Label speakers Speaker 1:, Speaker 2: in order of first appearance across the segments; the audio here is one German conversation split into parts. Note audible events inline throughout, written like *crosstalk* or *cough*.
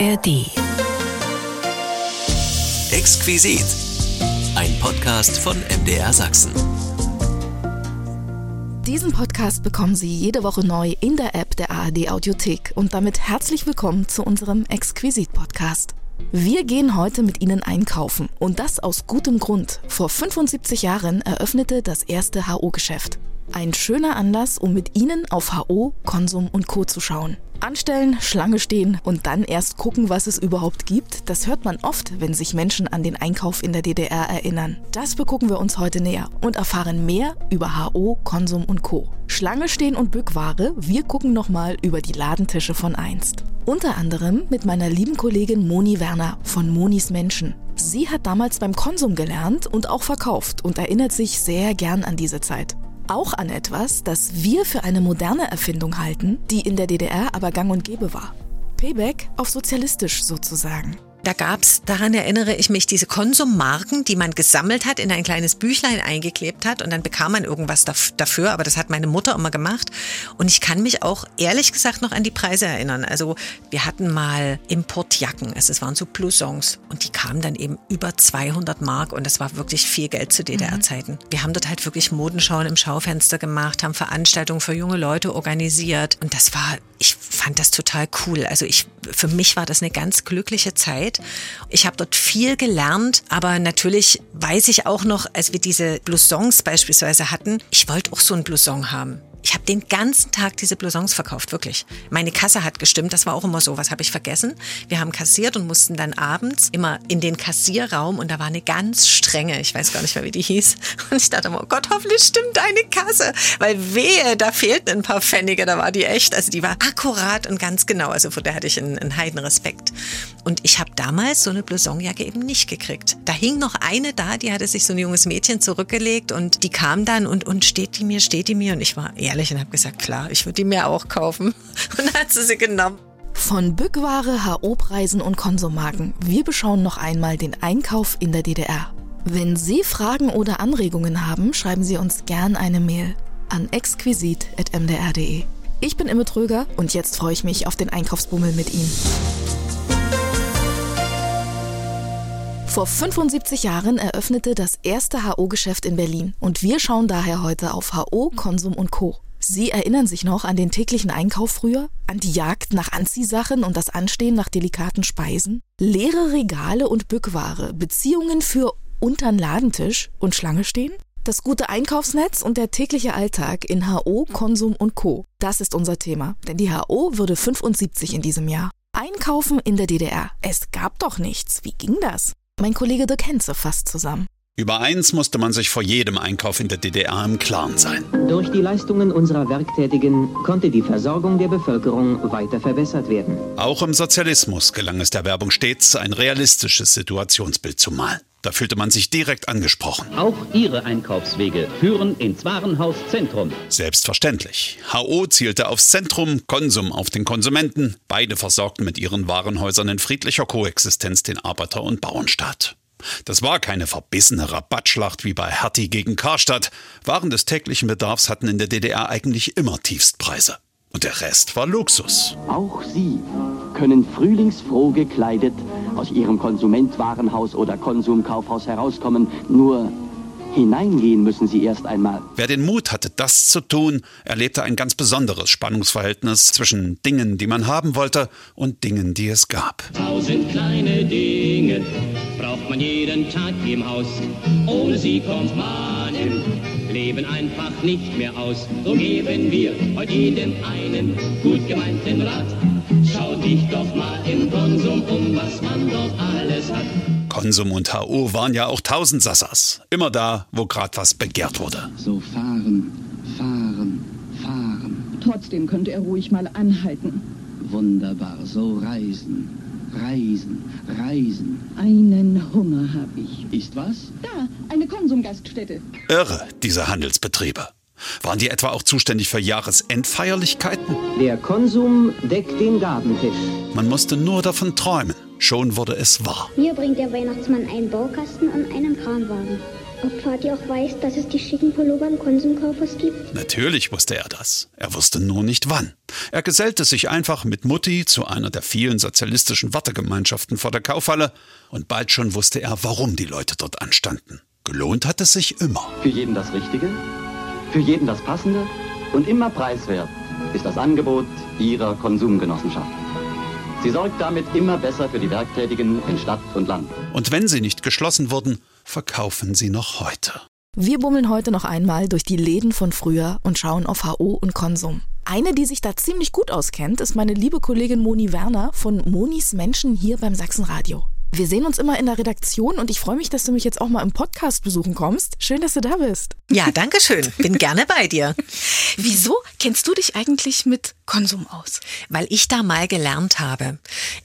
Speaker 1: ARD.
Speaker 2: Exquisit. Ein Podcast von MDR Sachsen.
Speaker 1: Diesen Podcast bekommen Sie jede Woche neu in der App der ARD Audiothek und damit herzlich willkommen zu unserem Exquisit Podcast. Wir gehen heute mit Ihnen einkaufen und das aus gutem Grund. Vor 75 Jahren eröffnete das erste HO-Geschäft. Ein schöner Anlass, um mit Ihnen auf HO, Konsum und Co. zu schauen. Anstellen, Schlange stehen und dann erst gucken, was es überhaupt gibt, das hört man oft, wenn sich Menschen an den Einkauf in der DDR erinnern. Das begucken wir uns heute näher und erfahren mehr über HO, Konsum und Co. Schlange stehen und Bückware, wir gucken nochmal über die Ladentische von einst. Unter anderem mit meiner lieben Kollegin Moni Werner von Monis Menschen. Sie hat damals beim Konsum gelernt und auch verkauft und erinnert sich sehr gern an diese Zeit. Auch an etwas, das wir für eine moderne Erfindung halten, die in der DDR aber gang und gäbe war. Payback auf sozialistisch sozusagen.
Speaker 3: Da gab's, daran erinnere ich mich, diese Konsummarken, die man gesammelt hat, in ein kleines Büchlein eingeklebt hat und dann bekam man irgendwas dafür, aber das hat meine Mutter immer gemacht. Und ich kann mich auch ehrlich gesagt noch an die Preise erinnern. Also wir hatten mal Importjacken, es waren so Blousons und die kamen dann eben über 200 Mark und das war wirklich viel Geld zu DDR-Zeiten. Mhm. Wir haben dort halt wirklich Modenschauen im Schaufenster gemacht, haben Veranstaltungen für junge Leute organisiert und das war, ich fand das total cool. Also ich, für mich war das eine ganz glückliche Zeit. Zeit. Ich habe dort viel gelernt, aber natürlich weiß ich auch noch, als wir diese Blousons beispielsweise hatten, ich wollte auch so ein Blouson haben. Ich habe den ganzen Tag diese Blousons verkauft, wirklich. Meine Kasse hat gestimmt, das war auch immer so. Was habe ich vergessen? Wir haben kassiert und mussten dann abends immer in den Kassierraum und da war eine ganz strenge, ich weiß gar nicht mehr, wie die hieß. *laughs* Und ich dachte immer, oh Gott, hoffentlich stimmt deine Kasse. Weil wehe, da fehlten ein paar Pfennige, da war die echt, also die war akkurat und ganz genau. Also vor der hatte ich einen, einen Heidenrespekt. Und ich habe damals so eine Blousonjacke eben nicht gekriegt. Da hing noch eine da, die hatte sich so ein junges Mädchen zurückgelegt und die kam dann und, und steht die mir, steht die mir und ich war eher ehrlich und habe gesagt, klar, ich würde die mir auch kaufen. *laughs* Und dann hat sie sie genommen.
Speaker 1: Von Bückware, HO-Preisen und Konsummarken, wir beschauen noch einmal den Einkauf in der DDR. Wenn Sie Fragen oder Anregungen haben, schreiben Sie uns gern eine Mail an exquisit.mdr.de. Ich bin Imme Tröger und jetzt freue ich mich auf den Einkaufsbummel mit Ihnen. Vor 75 Jahren eröffnete das erste HO-Geschäft in Berlin und wir schauen daher heute auf HO, Konsum und Co. Sie erinnern sich noch an den täglichen Einkauf früher? An die Jagd nach Anziehsachen und das Anstehen nach delikaten Speisen? Leere Regale und Bückware, Beziehungen für untern Ladentisch und Schlange stehen? Das gute Einkaufsnetz und der tägliche Alltag in HO, Konsum und Co. Das ist unser Thema, denn die HO würde 75 in diesem Jahr. Einkaufen in der DDR. Es gab doch nichts. Wie ging das? Mein Kollege Dirk Henze fasst zusammen.
Speaker 4: Über eins musste man sich vor jedem Einkauf in der DDR im Klaren sein.
Speaker 5: Durch die Leistungen unserer Werktätigen konnte die Versorgung der Bevölkerung weiter verbessert werden.
Speaker 4: Auch im Sozialismus gelang es der Werbung stets, ein realistisches Situationsbild zu malen. Da fühlte man sich direkt angesprochen.
Speaker 6: Auch Ihre Einkaufswege führen ins Warenhaus Zentrum.
Speaker 4: Selbstverständlich. HO zielte aufs Zentrum, Konsum auf den Konsumenten. Beide versorgten mit ihren Warenhäusern in friedlicher Koexistenz den Arbeiter- und Bauernstaat. Das war keine verbissene Rabattschlacht wie bei Hertie gegen Karstadt. Waren des täglichen Bedarfs hatten in der DDR eigentlich immer Tiefstpreise. Und der Rest war Luxus.
Speaker 7: Auch Sie können frühlingsfroh gekleidet aus Ihrem Konsumentwarenhaus oder Konsumkaufhaus herauskommen. Nur hineingehen müssen Sie erst einmal.
Speaker 4: Wer den Mut hatte, das zu tun, erlebte ein ganz besonderes Spannungsverhältnis zwischen Dingen, die man haben wollte, und Dingen, die es gab.
Speaker 8: Tausend kleine Dinge braucht man jeden Tag im Haus. Ohne sie kommt man im Leben einfach nicht mehr aus. So geben wir heute jedem einen gut gemeinten Rat. Schau dich doch mal im Konsum um, was man dort alles hat.
Speaker 4: Konsum und HO waren ja auch Tausendsassers. Immer da, wo gerade was begehrt wurde.
Speaker 9: So fahren, fahren, fahren.
Speaker 10: Trotzdem könnte er ruhig mal anhalten.
Speaker 9: Wunderbar, so reisen, reisen, reisen.
Speaker 10: Einen Hunger habe ich.
Speaker 9: Ist was?
Speaker 10: Da, eine Konsumgaststätte.
Speaker 4: Irre, diese Handelsbetriebe. Waren die etwa auch zuständig für Jahresendfeierlichkeiten?
Speaker 5: Der Konsum deckt den Gabentisch.
Speaker 4: Man musste nur davon träumen. Schon wurde es wahr.
Speaker 11: Mir bringt der Weihnachtsmann einen Baukasten und einen Kranwagen. Ob Vati auch weiß, dass es die schicken Pullover im Konsumkaufhaus gibt?
Speaker 4: Natürlich wusste er das. Er wusste nur nicht wann. Er gesellte sich einfach mit Mutti zu einer der vielen sozialistischen Wartegemeinschaften vor der Kaufhalle und bald schon wusste er, warum die Leute dort anstanden. Gelohnt hat es sich immer.
Speaker 7: Für jeden das Richtige, für jeden das Passende und immer preiswert ist das Angebot Ihrer Konsumgenossenschaft. Sie sorgt damit immer besser für die Werktätigen in Stadt und Land.
Speaker 4: Und wenn sie nicht geschlossen wurden, verkaufen sie noch heute.
Speaker 12: Wir bummeln heute noch einmal durch die Läden von früher und schauen auf HO und Konsum. Eine, die sich da ziemlich gut auskennt, ist meine liebe Kollegin Moni Werner von Monis Menschen hier beim Sachsenradio. Wir sehen uns immer in der Redaktion und ich freue mich, dass du mich jetzt auch mal im Podcast besuchen kommst. Schön, dass du da bist.
Speaker 3: Ja, danke schön. Bin gerne bei dir. *laughs*
Speaker 12: Wieso kennst du dich eigentlich mit Konsum aus?
Speaker 3: Weil ich da mal gelernt habe.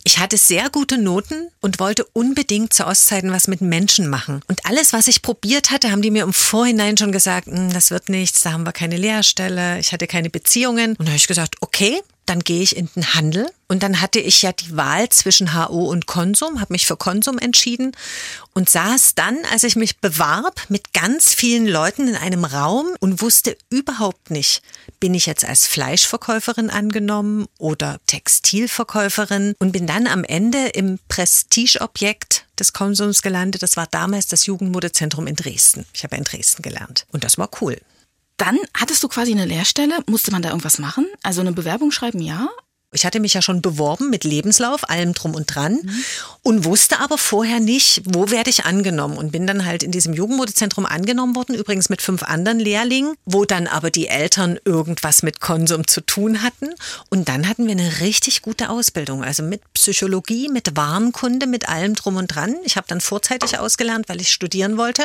Speaker 3: Ich hatte sehr gute Noten und wollte unbedingt zu Ostzeiten was mit Menschen machen. Und alles, was ich probiert hatte, haben die mir im Vorhinein schon gesagt, "Hm, das wird nichts, da haben wir keine Lehrstelle, ich hatte keine Beziehungen. Und da habe ich gesagt, okay, dann gehe ich in den Handel. Und dann hatte ich ja die Wahl zwischen HO und Konsum, habe mich für Konsum entschieden und saß dann, als ich mich bewarb, mit ganz vielen Leuten in einem Raum und wusste überhaupt nicht, bin ich jetzt als Fleischverkäuferin angenommen oder Textilverkäuferin und bin dann am Ende im Prestigeobjekt des Konsums gelandet. Das war damals das Jugendmodezentrum in Dresden. Ich habe in Dresden gelernt und das war cool.
Speaker 12: Dann hattest du quasi eine Lehrstelle. Musste man da irgendwas machen? Also eine Bewerbung schreiben, ja?
Speaker 3: Ich hatte mich ja schon beworben mit Lebenslauf, allem drum und dran mhm. und wusste aber vorher nicht, wo werde ich angenommen und bin dann halt in diesem Jugendmodezentrum angenommen worden, übrigens mit fünf anderen Lehrlingen, wo dann aber die Eltern irgendwas mit Konsum zu tun hatten und dann hatten wir eine richtig gute Ausbildung, also mit Psychologie, mit Warenkunde, mit allem drum und dran. Ich habe dann vorzeitig ausgelernt, weil ich studieren wollte,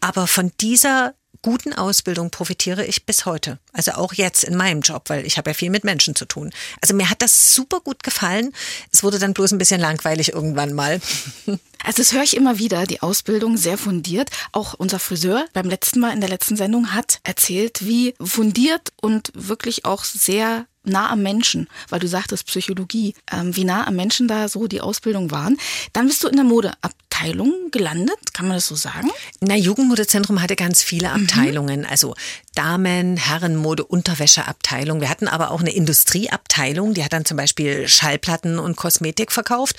Speaker 3: aber von dieser guten Ausbildung profitiere ich bis heute. Also auch jetzt in meinem Job, weil ich habe ja viel mit Menschen zu tun. Also mir hat das super gut gefallen. Es wurde dann bloß ein bisschen langweilig irgendwann mal. *laughs*
Speaker 12: Also das höre ich immer wieder, die Ausbildung sehr fundiert. Auch unser Friseur beim letzten Mal in der letzten Sendung hat erzählt, wie fundiert und wirklich auch sehr nah am Menschen, weil du sagtest Psychologie, ähm, wie nah am Menschen da so die Ausbildung waren. Dann bist du in der Modeabteilung gelandet, kann man das so sagen?
Speaker 3: Na, Jugendmodezentrum hatte ganz viele Abteilungen, mhm. also Damen, Herrenmode, Unterwäscheabteilung. Wir hatten aber auch eine Industrieabteilung, die hat dann zum Beispiel Schallplatten und Kosmetik verkauft.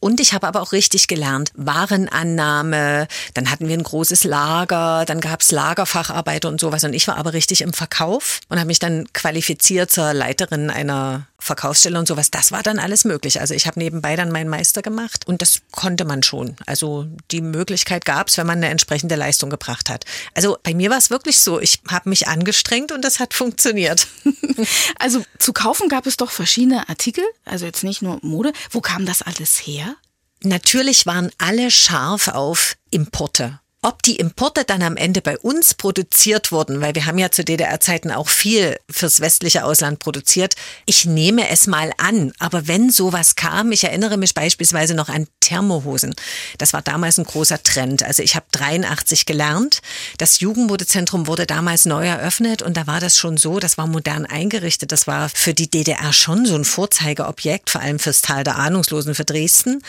Speaker 3: Und ich habe aber auch richtig gelernt, Warenannahme, dann hatten wir ein großes Lager, dann gab es Lagerfacharbeiter und sowas. Und ich war aber richtig im Verkauf und habe mich dann qualifiziert zur Leiterin einer Verkaufsstelle und sowas. Das war dann alles möglich. Also ich habe nebenbei dann meinen Meister gemacht und das konnte man schon. Also die Möglichkeit gab es, wenn man eine entsprechende Leistung gebracht hat. Also bei mir war es wirklich so, ich habe mich angestrengt und das hat funktioniert. *laughs*
Speaker 12: Also zu kaufen gab es doch verschiedene Artikel, also jetzt nicht nur Mode. Wo kam das alles her?
Speaker 3: Natürlich waren alle scharf auf Importe. Ob die Importe dann am Ende bei uns produziert wurden, weil wir haben ja zu DDR-Zeiten auch viel fürs westliche Ausland produziert, ich nehme es mal an. Aber wenn sowas kam, ich erinnere mich beispielsweise noch an Thermohosen. Das war damals ein großer Trend. Also ich habe 83 gelernt. Das Jugendmodezentrum wurde damals neu eröffnet und da war das schon so, das war modern eingerichtet. Das war für die DDR schon so ein Vorzeigeobjekt, vor allem fürs Tal der Ahnungslosen für Dresden.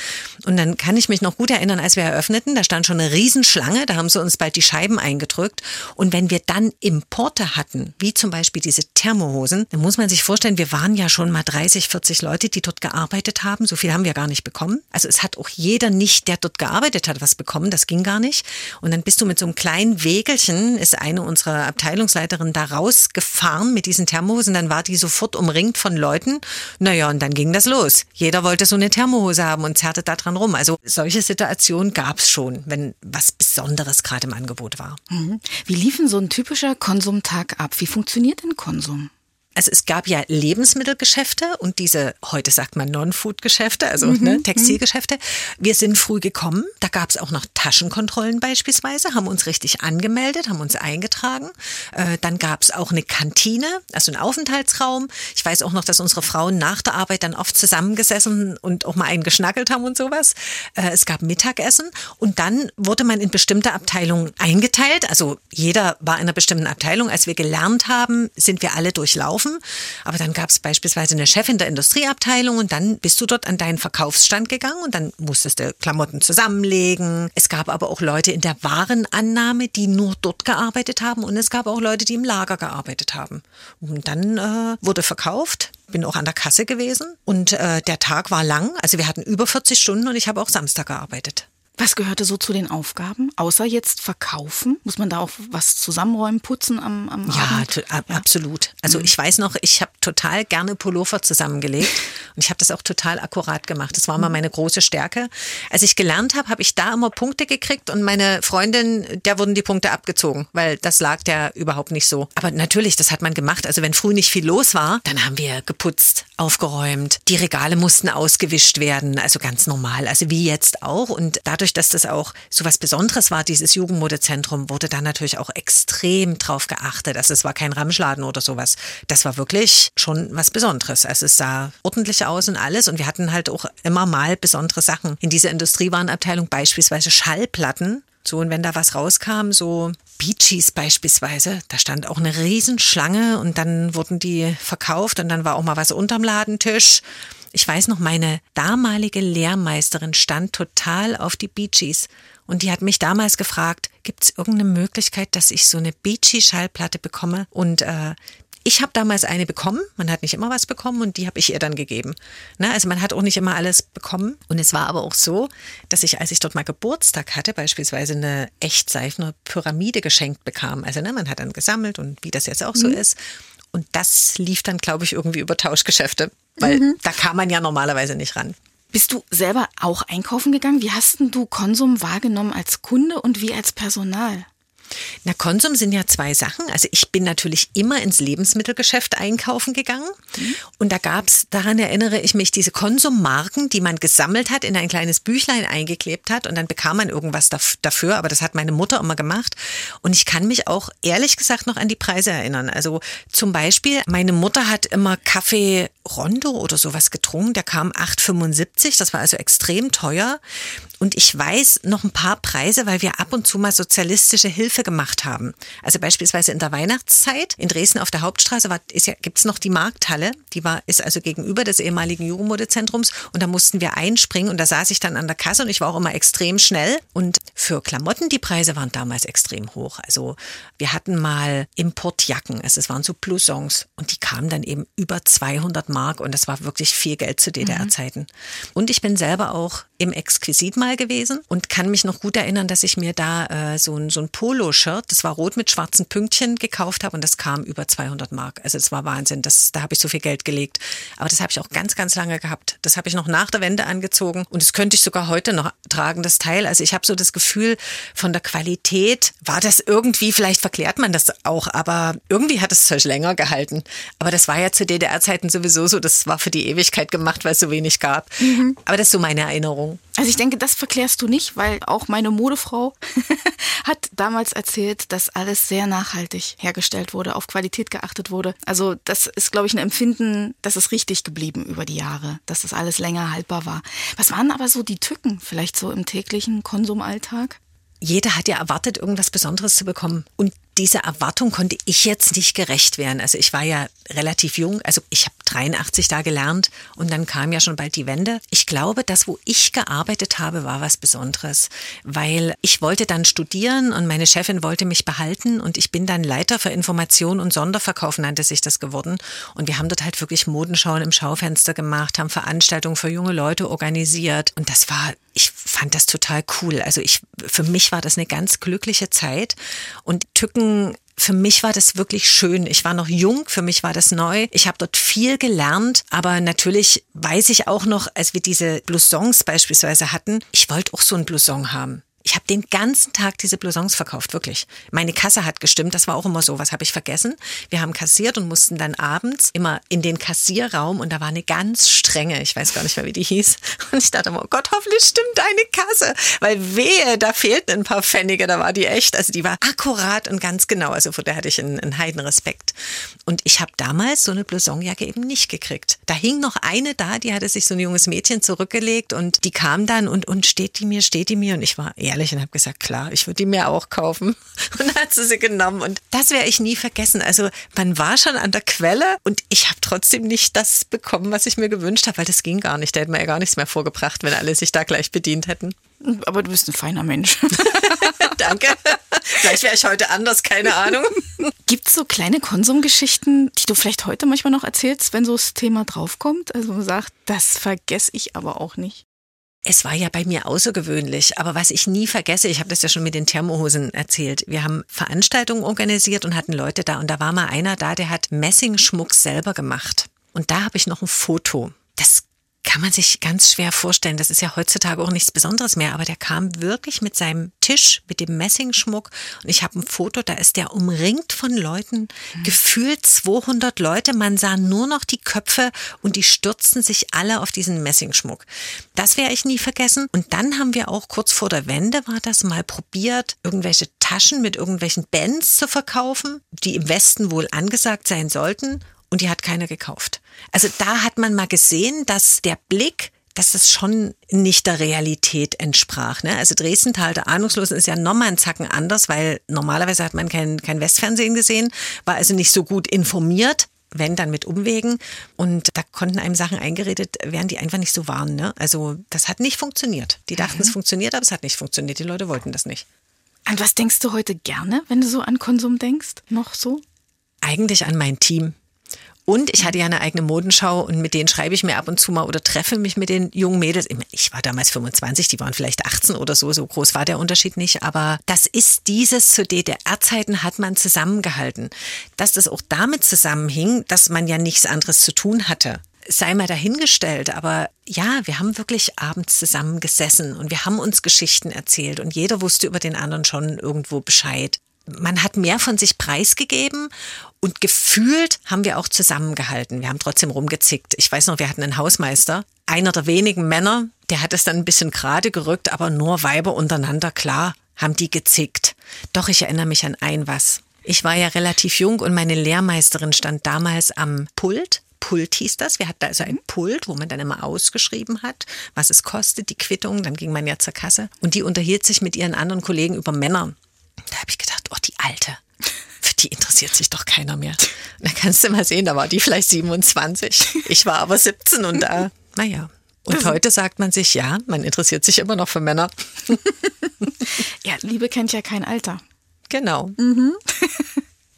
Speaker 3: Und dann kann ich mich noch gut erinnern, als wir eröffneten, da stand schon eine Riesenschlange Schlange, da haben sie uns bald die Scheiben eingedrückt. Und wenn wir dann Importe hatten, wie zum Beispiel diese Thermohosen, dann muss man sich vorstellen, wir waren ja schon mal 30, 40 Leute, die dort gearbeitet haben. So viel haben wir gar nicht bekommen. Also es hat auch jeder nicht, der dort gearbeitet hat, was bekommen. Das ging gar nicht. Und dann bist du mit so einem kleinen Wägelchen, ist eine unserer Abteilungsleiterinnen da rausgefahren mit diesen Thermohosen. Dann war die sofort umringt von Leuten. Naja, und dann ging das los. Jeder wollte so eine Thermohose haben und zerrte da dran rum. Also solche Situationen gab es schon, wenn was Besonderes Besonderes gerade im Angebot war.
Speaker 12: Mhm. Wie liefen so ein typischer Konsumtag ab? Wie funktioniert denn Konsum?
Speaker 3: Also es gab ja Lebensmittelgeschäfte und diese, heute sagt man Non-Food-Geschäfte, also mhm. ne, Textilgeschäfte. Wir sind früh gekommen. Da gab es auch noch Taschenkontrollen beispielsweise, haben uns richtig angemeldet, haben uns eingetragen. Äh, dann gab es auch eine Kantine, also einen Aufenthaltsraum. Ich weiß auch noch, dass unsere Frauen nach der Arbeit dann oft zusammengesessen und auch mal einen geschnackelt haben und sowas. Äh, es gab Mittagessen und dann wurde man in bestimmte Abteilungen eingeteilt. Also jeder war in einer bestimmten Abteilung. Als wir gelernt haben, sind wir alle durchlaufen verkaufen. Aber dann gab es beispielsweise eine Chefin der Industrieabteilung und dann bist du dort an deinen Verkaufsstand gegangen und dann musstest du Klamotten zusammenlegen. Es gab aber auch Leute in der Warenannahme, die nur dort gearbeitet haben und es gab auch Leute, die im Lager gearbeitet haben. Und dann äh, wurde verkauft bin auch an der Kasse gewesen und äh, der Tag war lang. Also wir hatten über 40 Stunden und ich habe auch Samstag gearbeitet.
Speaker 12: Was gehörte so zu den Aufgaben? Außer jetzt verkaufen? Muss man da auch was zusammenräumen, putzen am, am
Speaker 3: ja, ab- absolut. Also ich weiß noch, ich habe total gerne Pullover zusammengelegt *laughs* und ich habe das auch total akkurat gemacht. Das war immer meine große Stärke. Als ich gelernt habe, habe ich da immer Punkte gekriegt und meine Freundin, der wurden die Punkte abgezogen, weil das lag der überhaupt nicht so. Aber natürlich, das hat man gemacht. Also wenn früh nicht viel los war, dann haben wir geputzt, aufgeräumt. Die Regale mussten ausgewischt werden, also ganz normal, also wie jetzt auch. Und dadurch, dass das auch so was Besonderes war, dieses Jugendmodezentrum, wurde da natürlich auch extrem drauf geachtet. Also es war kein Ramschladen oder sowas. Das war wirklich schon was Besonderes. Also es sah ordentlich aus und alles. Und wir hatten halt auch immer mal besondere Sachen. In dieser Industriewarenabteilung beispielsweise Schallplatten. So, und wenn da was rauskam, so Bee Gees beispielsweise, da stand auch eine Riesenschlange und dann wurden die verkauft und dann war auch mal was unterm Ladentisch. Ich weiß noch, meine damalige Lehrmeisterin stand total auf die Bee Gees und die hat mich damals gefragt, gibt es irgendeine Möglichkeit, dass ich so eine Bee Gees Schallplatte bekomme? Und äh, ich habe damals eine bekommen. Man hat nicht immer was bekommen und die habe ich ihr dann gegeben. Na, also man hat auch nicht immer alles bekommen. Und es war aber auch so, dass ich, als ich dort mal Geburtstag hatte, beispielsweise eine echtseifene Pyramide geschenkt bekam. Also ne, man hat dann gesammelt und wie das jetzt auch so ist. Und das lief dann, glaube ich, irgendwie über Tauschgeschäfte, weil da kam man ja normalerweise nicht ran.
Speaker 12: Bist du selber auch einkaufen gegangen? Wie hast denn du Konsum wahrgenommen als Kunde und wie als Personal?
Speaker 3: Na, Konsum sind ja zwei Sachen. Also ich bin natürlich immer ins Lebensmittelgeschäft einkaufen gegangen. Und da gab's, daran erinnere ich mich, diese Konsummarken, die man gesammelt hat, in ein kleines Büchlein eingeklebt hat und dann bekam man irgendwas daf- dafür. Aber das hat meine Mutter immer gemacht. Und ich kann mich auch ehrlich gesagt noch an die Preise erinnern. Also zum Beispiel, meine Mutter hat immer Kaffee Rondo oder sowas getrunken. Der kam 8,75. Das war also extrem teuer. Und ich weiß noch ein paar Preise, weil wir ab und zu mal sozialistische Hilfe gemacht haben. Also beispielsweise in der Weihnachtszeit in Dresden auf der Hauptstraße war, ist ja, gibt's noch die Markthalle. Die war, ist also gegenüber des ehemaligen Jugendmodezentrums. Und da mussten wir einspringen und da saß ich dann an der Kasse und ich war auch immer extrem schnell. Und für Klamotten, die Preise waren damals extrem hoch. Also wir hatten mal Importjacken. Also es waren so Blousons und die kamen dann eben über 200 Mark und das war wirklich viel Geld zu DDR-Zeiten. Und ich bin selber auch im Exquisit mal gewesen und kann mich noch gut erinnern, dass ich mir da äh, so ein, so ein Polo-Shirt, das war rot mit schwarzen Pünktchen, gekauft habe und das kam über 200 Mark. Also es war Wahnsinn, das, da habe ich so viel Geld gelegt. Aber das habe ich auch ganz, ganz lange gehabt. Das habe ich noch nach der Wende angezogen und das könnte ich sogar heute noch tragen, das Teil. Also ich habe so das Gefühl, von der Qualität war das irgendwie, vielleicht verklärt man das auch, aber irgendwie hat es zwar länger gehalten. Aber das war ja zu DDR-Zeiten sowieso so, das war für die Ewigkeit gemacht, weil es so wenig gab. Aber das ist so meine Erinnerung.
Speaker 12: Also ich denke, das verklärst du nicht, weil auch meine Modefrau *laughs* hat damals erzählt, dass alles sehr nachhaltig hergestellt wurde, auf Qualität geachtet wurde. Also das ist, glaube ich, ein Empfinden, das ist richtig geblieben über die Jahre, dass das alles länger haltbar war. Was waren aber so die Tücken vielleicht so im täglichen Konsumalltag?
Speaker 3: jeder hat ja erwartet, irgendwas Besonderes zu bekommen. Und dieser Erwartung konnte ich jetzt nicht gerecht werden. Also ich war ja relativ jung, also ich habe 83 da gelernt und dann kam ja schon bald die Wende. Ich glaube, das, wo ich gearbeitet habe, war was Besonderes, weil ich wollte dann studieren und meine Chefin wollte mich behalten und ich bin dann Leiter für Information und Sonderverkauf nannte sich das geworden. Und wir haben dort halt wirklich Modenschauen im Schaufenster gemacht, haben Veranstaltungen für junge Leute organisiert und das war ich fand das total cool. Also ich, für mich war das eine ganz glückliche Zeit und Tücken für mich war das wirklich schön. Ich war noch jung, für mich war das neu. Ich habe dort viel gelernt, aber natürlich weiß ich auch noch, als wir diese Blousons beispielsweise hatten, ich wollte auch so ein Blouson haben. Ich habe den ganzen Tag diese Blousons verkauft, wirklich. Meine Kasse hat gestimmt, das war auch immer so, was habe ich vergessen. Wir haben kassiert und mussten dann abends immer in den Kassierraum und da war eine ganz strenge, ich weiß gar nicht mehr, wie die hieß. *laughs* Und ich dachte immer, oh Gott, hoffentlich stimmt deine Kasse. Weil wehe, da fehlten ein paar Pfennige, da war die echt, also die war akkurat und ganz genau. Also vor der hatte ich einen, einen heiden Respekt. Und ich habe damals so eine Blousonjacke eben nicht gekriegt. Da hing noch eine da, die hatte sich so ein junges Mädchen zurückgelegt und die kam dann und, und steht die mir, steht die mir und ich war ehrlich und habe gesagt, klar, ich würde die mir auch kaufen. *laughs* Und dann hat sie sie genommen und das werde ich nie vergessen. Also man war schon an der Quelle und ich habe trotzdem nicht das bekommen, was ich mir gewünscht habe, weil das ging gar nicht. Da hätte man ja gar nichts mehr vorgebracht, wenn alle sich da gleich bedient hätten.
Speaker 12: Aber du bist ein feiner Mensch. *laughs*
Speaker 3: Danke. Vielleicht wäre ich heute anders, keine Ahnung.
Speaker 12: Gibt es so kleine Konsumgeschichten, die du vielleicht heute manchmal noch erzählst, wenn so das Thema draufkommt? Also man sagt, das vergesse ich aber auch nicht.
Speaker 3: Es war ja bei mir außergewöhnlich, aber was ich nie vergesse, ich habe das ja schon mit den Thermohosen erzählt. Wir haben Veranstaltungen organisiert und hatten Leute da und da war mal einer da, der hat Messingschmuck selber gemacht. Und da habe ich noch ein Foto. Das kann man sich ganz schwer vorstellen. Das ist ja heutzutage auch nichts Besonderes mehr, aber der kam wirklich mit seinem Tisch, mit dem Messingschmuck und ich habe ein Foto, da ist der umringt von Leuten, mhm. gefühlt 200 Leute, man sah nur noch die Köpfe und die stürzten sich alle auf diesen Messingschmuck. Das werde ich nie vergessen und dann haben wir auch kurz vor der Wende war das mal probiert, irgendwelche Taschen mit irgendwelchen Bands zu verkaufen, die im Westen wohl angesagt sein sollten und die hat keiner gekauft. Also da hat man mal gesehen, dass der Blick dass das schon nicht der Realität entsprach. Ne? Also Dresden-Tal der Ahnungslosen ist ja nochmal ein Zacken anders, weil normalerweise hat man kein, kein Westfernsehen gesehen, war also nicht so gut informiert, wenn dann mit Umwegen. Und da konnten einem Sachen eingeredet werden, die einfach nicht so waren. Ne? Also das hat nicht funktioniert. Die dachten, mhm. es funktioniert, aber es hat nicht funktioniert. Die Leute wollten das nicht.
Speaker 12: An was denkst du heute gerne, wenn du so an Konsum denkst? Noch so?
Speaker 3: Eigentlich an mein Team. Und ich hatte ja eine eigene Modenschau und mit denen schreibe ich mir ab und zu mal oder treffe mich mit den jungen Mädels. Ich war damals 25, die waren vielleicht 18 oder so, so groß war der Unterschied nicht. Aber das ist dieses, zu DDR-Zeiten hat man zusammengehalten. Dass das auch damit zusammenhing, dass man ja nichts anderes zu tun hatte sei mal dahingestellt, aber ja, wir haben wirklich abends zusammen gesessen und wir haben uns Geschichten erzählt und jeder wusste über den anderen schon irgendwo Bescheid man hat mehr von sich preisgegeben und gefühlt haben wir auch zusammengehalten. Wir haben trotzdem rumgezickt. Ich weiß noch, wir hatten einen Hausmeister, einer der wenigen Männer, der hat es dann ein bisschen gerade gerückt, aber nur Weiber untereinander, klar, haben die gezickt. Doch ich erinnere mich an ein was. Ich war ja relativ jung und meine Lehrmeisterin stand damals am Pult Pult hieß das. Wir hatten also ein Pult, wo man dann immer ausgeschrieben hat, was es kostet, die Quittung. Dann ging man ja zur Kasse. Und die unterhielt sich mit ihren anderen Kollegen über Männer. Da habe ich gedacht, oh, die Alte. Für die interessiert sich doch keiner mehr. Da kannst du mal sehen, da war die vielleicht 27. Ich war aber 17 und da, naja. Und heute sagt man sich, ja, man interessiert sich immer noch für Männer. *laughs*
Speaker 12: Ja, Liebe kennt ja kein Alter.
Speaker 3: Genau. Mhm.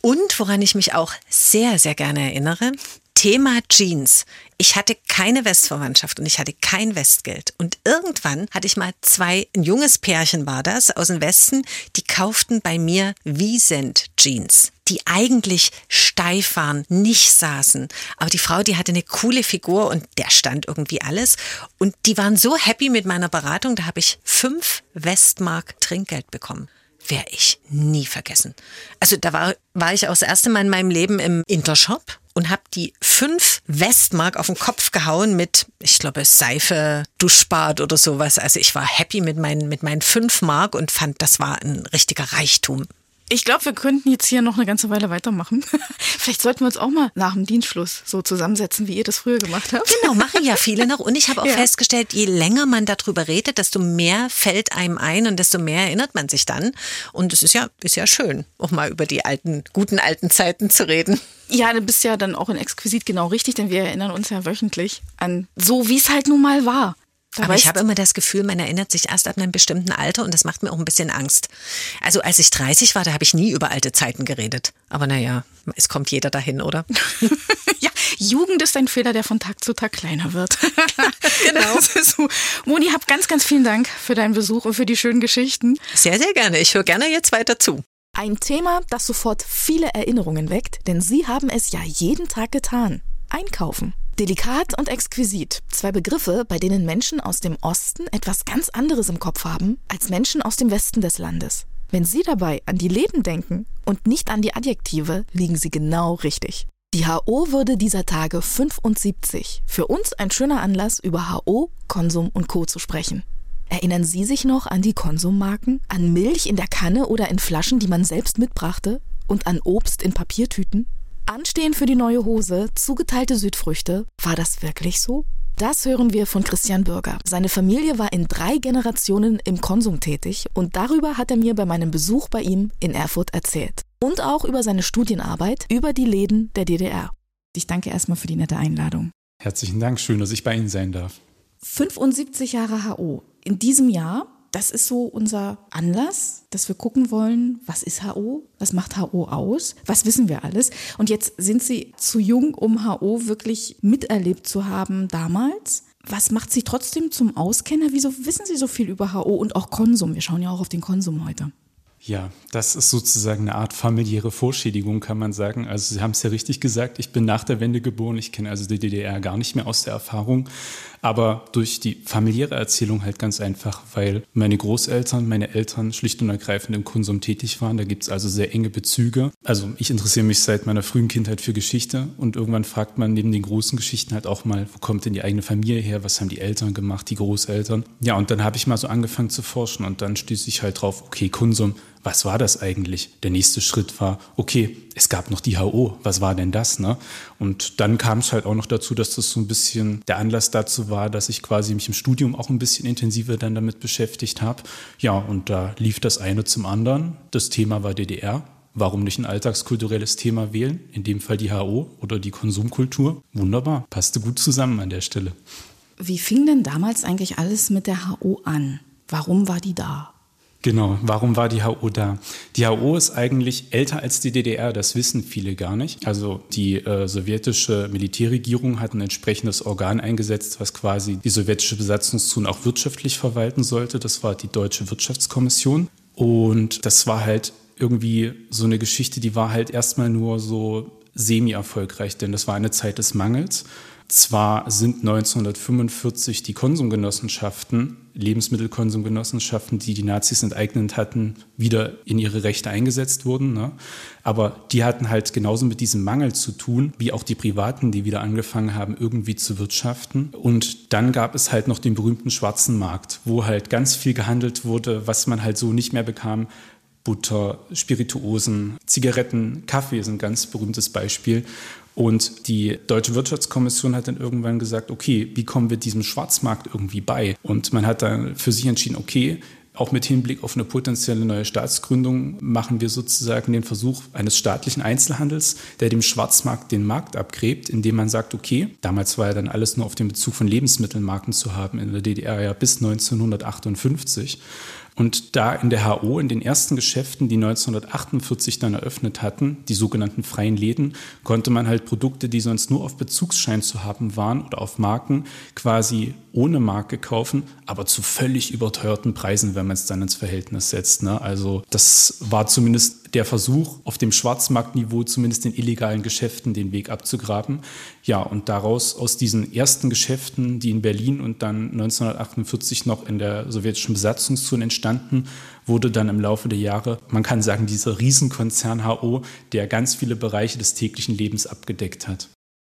Speaker 3: Und woran ich mich auch sehr, sehr gerne erinnere, Thema Jeans. Ich hatte keine Westverwandtschaft und ich hatte kein Westgeld. Und irgendwann hatte ich mal zwei, ein junges Pärchen war das, aus dem Westen, die kauften bei mir Wiesent Jeans die eigentlich steif waren, nicht saßen. Aber die Frau, die hatte eine coole Figur und der stand irgendwie alles. Und die waren so happy mit meiner Beratung, da habe ich fünf Westmark Trinkgeld bekommen werde ich nie vergessen. Also da war, war ich auch das erste Mal in meinem Leben im Intershop und habe die fünf Westmark auf den Kopf gehauen mit, ich glaube, Seife, Duschbad oder sowas. Also ich war happy mit meinen, mit meinen fünf Mark und fand, das war ein richtiger Reichtum.
Speaker 12: Ich glaube, wir könnten jetzt hier noch eine ganze Weile weitermachen. *laughs* Vielleicht sollten wir uns auch mal nach dem Dienstschluss so zusammensetzen, wie ihr das früher gemacht habt.
Speaker 3: Genau, machen ja viele noch. Und ich habe auch *laughs* ja. festgestellt, je länger man darüber redet, desto mehr fällt einem ein und desto mehr erinnert man sich dann. Und es ist ja, ist ja schön, auch mal über die alten, guten alten Zeiten zu reden.
Speaker 12: Ja, du bist ja dann auch in Exquisit genau richtig, denn wir erinnern uns ja wöchentlich an so, wie es halt nun mal war.
Speaker 3: Da Aber ich habe immer das Gefühl, man erinnert sich erst ab einem bestimmten Alter und das macht mir auch ein bisschen Angst. Also als ich 30 war, da habe ich nie über alte Zeiten geredet. Aber naja, es kommt jeder dahin, oder? *laughs*
Speaker 12: ja, Jugend ist ein Fehler, der von Tag zu Tag kleiner wird. *laughs* genau. So. Moni, hab ganz, ganz vielen Dank für deinen Besuch und für die schönen Geschichten.
Speaker 3: Sehr, sehr gerne. Ich höre gerne jetzt weiter zu.
Speaker 12: Ein Thema, das sofort viele Erinnerungen weckt, denn Sie haben es ja jeden Tag getan. Einkaufen. Delikat und exquisit. Zwei Begriffe, bei denen Menschen aus dem Osten etwas ganz anderes im Kopf haben als Menschen aus dem Westen des Landes. Wenn Sie dabei an die Läden denken und nicht an die Adjektive, liegen Sie genau richtig. Die HO würde dieser Tage 75. Für uns ein schöner Anlass, über HO, Konsum und Co. zu sprechen. Erinnern Sie sich noch an die Konsummarken? An Milch in der Kanne oder in Flaschen, die man selbst mitbrachte? Und an Obst in Papiertüten? Anstehen für die neue Hose, zugeteilte Südfrüchte, war das wirklich so? Das hören wir von Christian Bürger. Seine Familie war in drei Generationen im Konsum tätig und darüber hat er mir bei meinem Besuch bei ihm in Erfurt erzählt. Und auch über seine Studienarbeit über die Läden der DDR. Ich danke erstmal für die nette Einladung.
Speaker 13: Herzlichen Dank, schön, dass ich bei Ihnen sein darf.
Speaker 12: 75 Jahre HO. In diesem Jahr, das ist so unser Anlass, dass wir gucken wollen, was ist HO, was macht HO aus, was wissen wir alles. Und jetzt sind Sie zu jung, um HO wirklich miterlebt zu haben damals. Was macht Sie trotzdem zum Auskenner? Wieso wissen Sie so viel über HO und auch Konsum? Wir schauen ja auch auf den Konsum heute.
Speaker 13: Ja, das ist sozusagen eine Art familiäre Vorschädigung, kann man sagen. Also Sie haben es ja richtig gesagt, ich bin nach der Wende geboren, ich kenne also die DDR gar nicht mehr aus der Erfahrung aber durch die familiäre Erzählung halt ganz einfach, weil meine Großeltern, meine Eltern schlicht und ergreifend im Konsum tätig waren. Da gibt es also sehr enge Bezüge. Also ich interessiere mich seit meiner frühen Kindheit für Geschichte und irgendwann fragt man neben den großen Geschichten halt auch mal, wo kommt denn die eigene Familie her? Was haben die Eltern gemacht, die Großeltern? Ja, und dann habe ich mal so angefangen zu forschen und dann stieß ich halt drauf, okay, Konsum, was war das eigentlich? Der nächste Schritt war, okay, es gab noch die HO, was war denn das? Ne? Und dann kam es halt auch noch dazu, dass das so ein bisschen der Anlass dazu war, dass ich quasi mich im Studium auch ein bisschen intensiver dann damit beschäftigt habe. Ja, und da lief das eine zum anderen. Das Thema war DDR. Warum nicht ein alltagskulturelles Thema wählen? In dem Fall die HO oder die Konsumkultur. Wunderbar, passte gut zusammen an der Stelle.
Speaker 12: Wie fing denn damals eigentlich alles mit der HO an? Warum war die da?
Speaker 13: Genau, warum war die HO da? Die HO ist eigentlich älter als die DDR, das wissen viele gar nicht. Also die äh, sowjetische Militärregierung hat ein entsprechendes Organ eingesetzt, was quasi die sowjetische Besatzungszone auch wirtschaftlich verwalten sollte. Das war die Deutsche Wirtschaftskommission. Und das war halt irgendwie so eine Geschichte, die war halt erstmal nur so semi-erfolgreich, denn das war eine Zeit des Mangels. Zwar sind 1945 die Konsumgenossenschaften, Lebensmittelkonsumgenossenschaften, die die Nazis enteignet hatten, wieder in ihre Rechte eingesetzt wurden. Ne? Aber die hatten halt genauso mit diesem Mangel zu tun, wie auch die Privaten, die wieder angefangen haben, irgendwie zu wirtschaften. Und dann gab es halt noch den berühmten schwarzen Markt, wo halt ganz viel gehandelt wurde, was man halt so nicht mehr bekam. Butter, Spirituosen, Zigaretten, Kaffee ist ein ganz berühmtes Beispiel. Und die Deutsche Wirtschaftskommission hat dann irgendwann gesagt, okay, wie kommen wir diesem Schwarzmarkt irgendwie bei? Und man hat dann für sich entschieden, okay, auch mit Hinblick auf eine potenzielle neue Staatsgründung machen wir sozusagen den Versuch eines staatlichen Einzelhandels, der dem Schwarzmarkt den Markt abgräbt, indem man sagt, okay, damals war ja dann alles nur auf den Bezug von Lebensmittelmarken zu haben, in der DDR ja bis 1958. Und da in der HO, in den ersten Geschäften, die 1948 dann eröffnet hatten, die sogenannten freien Läden, konnte man halt Produkte, die sonst nur auf Bezugsschein zu haben waren oder auf Marken, quasi ohne Marke kaufen, aber zu völlig überteuerten Preisen, wenn man es dann ins Verhältnis setzt. Ne? Also das war zumindest der Versuch, auf dem Schwarzmarktniveau zumindest den illegalen Geschäften den Weg abzugraben. Ja, und daraus aus diesen ersten Geschäften, die in Berlin und dann 1948 noch in der sowjetischen Besatzungszone entstanden, wurde dann im Laufe der Jahre, man kann sagen, dieser Riesenkonzern HO, der ganz viele Bereiche des täglichen Lebens abgedeckt hat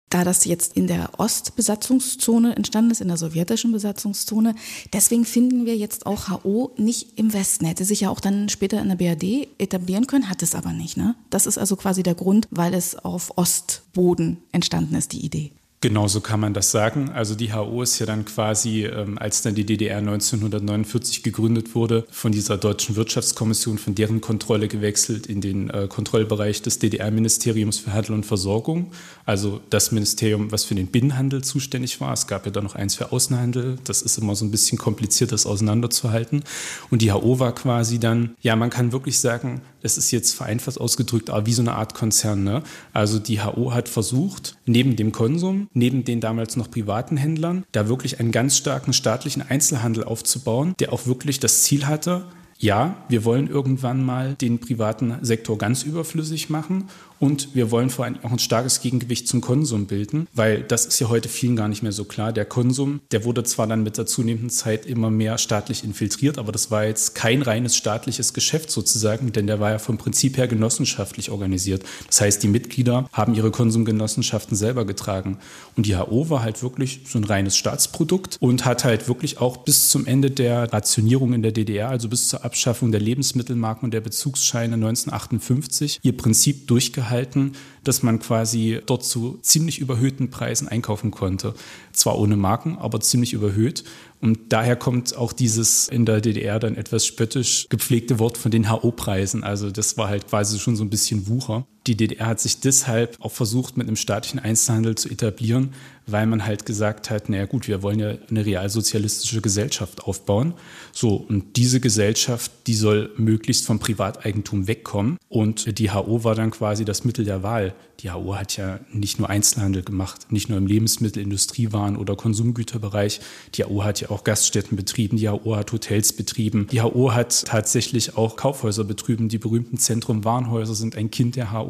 Speaker 12: da das jetzt in der Ostbesatzungszone entstanden ist, in der sowjetischen Besatzungszone. Deswegen finden wir jetzt auch HO nicht im Westen. Hätte sich ja auch dann später in der BRD etablieren können, hat es aber nicht. Ne? Das ist also quasi der Grund, weil es auf Ostboden entstanden ist, die Idee.
Speaker 13: Genauso kann man das sagen. Also die HO ist ja dann quasi, ähm, als dann die DDR 1949 gegründet wurde, von dieser deutschen Wirtschaftskommission, von deren Kontrolle gewechselt in den äh, Kontrollbereich des DDR-Ministeriums für Handel und Versorgung. Also das Ministerium, was für den Binnenhandel zuständig war. Es gab ja dann noch eins für Außenhandel. Das ist immer so ein bisschen kompliziert, das auseinanderzuhalten. Und die HO war quasi dann, ja, man kann wirklich sagen, das ist jetzt vereinfacht ausgedrückt, aber wie so eine Art Konzern. Ne? Also die HO hat versucht, neben dem Konsum neben den damals noch privaten Händlern, da wirklich einen ganz starken staatlichen Einzelhandel aufzubauen, der auch wirklich das Ziel hatte, ja, wir wollen irgendwann mal den privaten Sektor ganz überflüssig machen und wir wollen vor allem auch ein starkes Gegengewicht zum Konsum bilden, weil das ist ja heute vielen gar nicht mehr so klar. Der Konsum, der wurde zwar dann mit der zunehmenden Zeit immer mehr staatlich infiltriert, aber das war jetzt kein reines staatliches Geschäft sozusagen, denn der war ja vom Prinzip her genossenschaftlich organisiert. Das heißt, die Mitglieder haben ihre Konsumgenossenschaften selber getragen. Und die HO war halt wirklich so ein reines Staatsprodukt und hat halt wirklich auch bis zum Ende der Rationierung in der DDR, also bis zur Abschaffung der Lebensmittelmarken und der Bezugsscheine 1958, ihr Prinzip durchgehalten beibehalten, dass man quasi dort zu ziemlich überhöhten Preisen einkaufen konnte. Zwar ohne Marken, aber ziemlich überhöht. Und daher kommt auch dieses in der DDR dann etwas spöttisch gepflegte Wort von den HO-Preisen. Also das war halt quasi schon so ein bisschen Wucher. Die DDR hat sich deshalb auch versucht, mit einem staatlichen Einzelhandel zu etablieren, weil man halt gesagt hat, naja gut, wir wollen ja eine realsozialistische Gesellschaft aufbauen. So, und diese Gesellschaft, die soll möglichst vom Privateigentum wegkommen. Und die HO war dann quasi das Mittel der Wahl. Die HO hat ja nicht nur Einzelhandel gemacht, nicht nur im Lebensmittel-, Industriewaren- oder Konsumgüterbereich. Die HO hat ja auch Gaststätten betrieben, die HO hat Hotels betrieben. Die HO hat tatsächlich auch Kaufhäuser betrieben. Die berühmten Zentrum-Warenhäuser sind ein Kind der HO.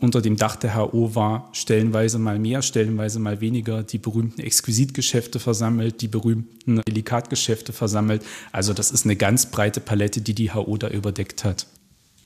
Speaker 13: Unter dem Dach der HO war stellenweise mal mehr, stellenweise mal weniger die berühmten Exquisitgeschäfte versammelt, die berühmten Delikatgeschäfte versammelt. Also das ist eine ganz breite Palette, die die HO da überdeckt hat.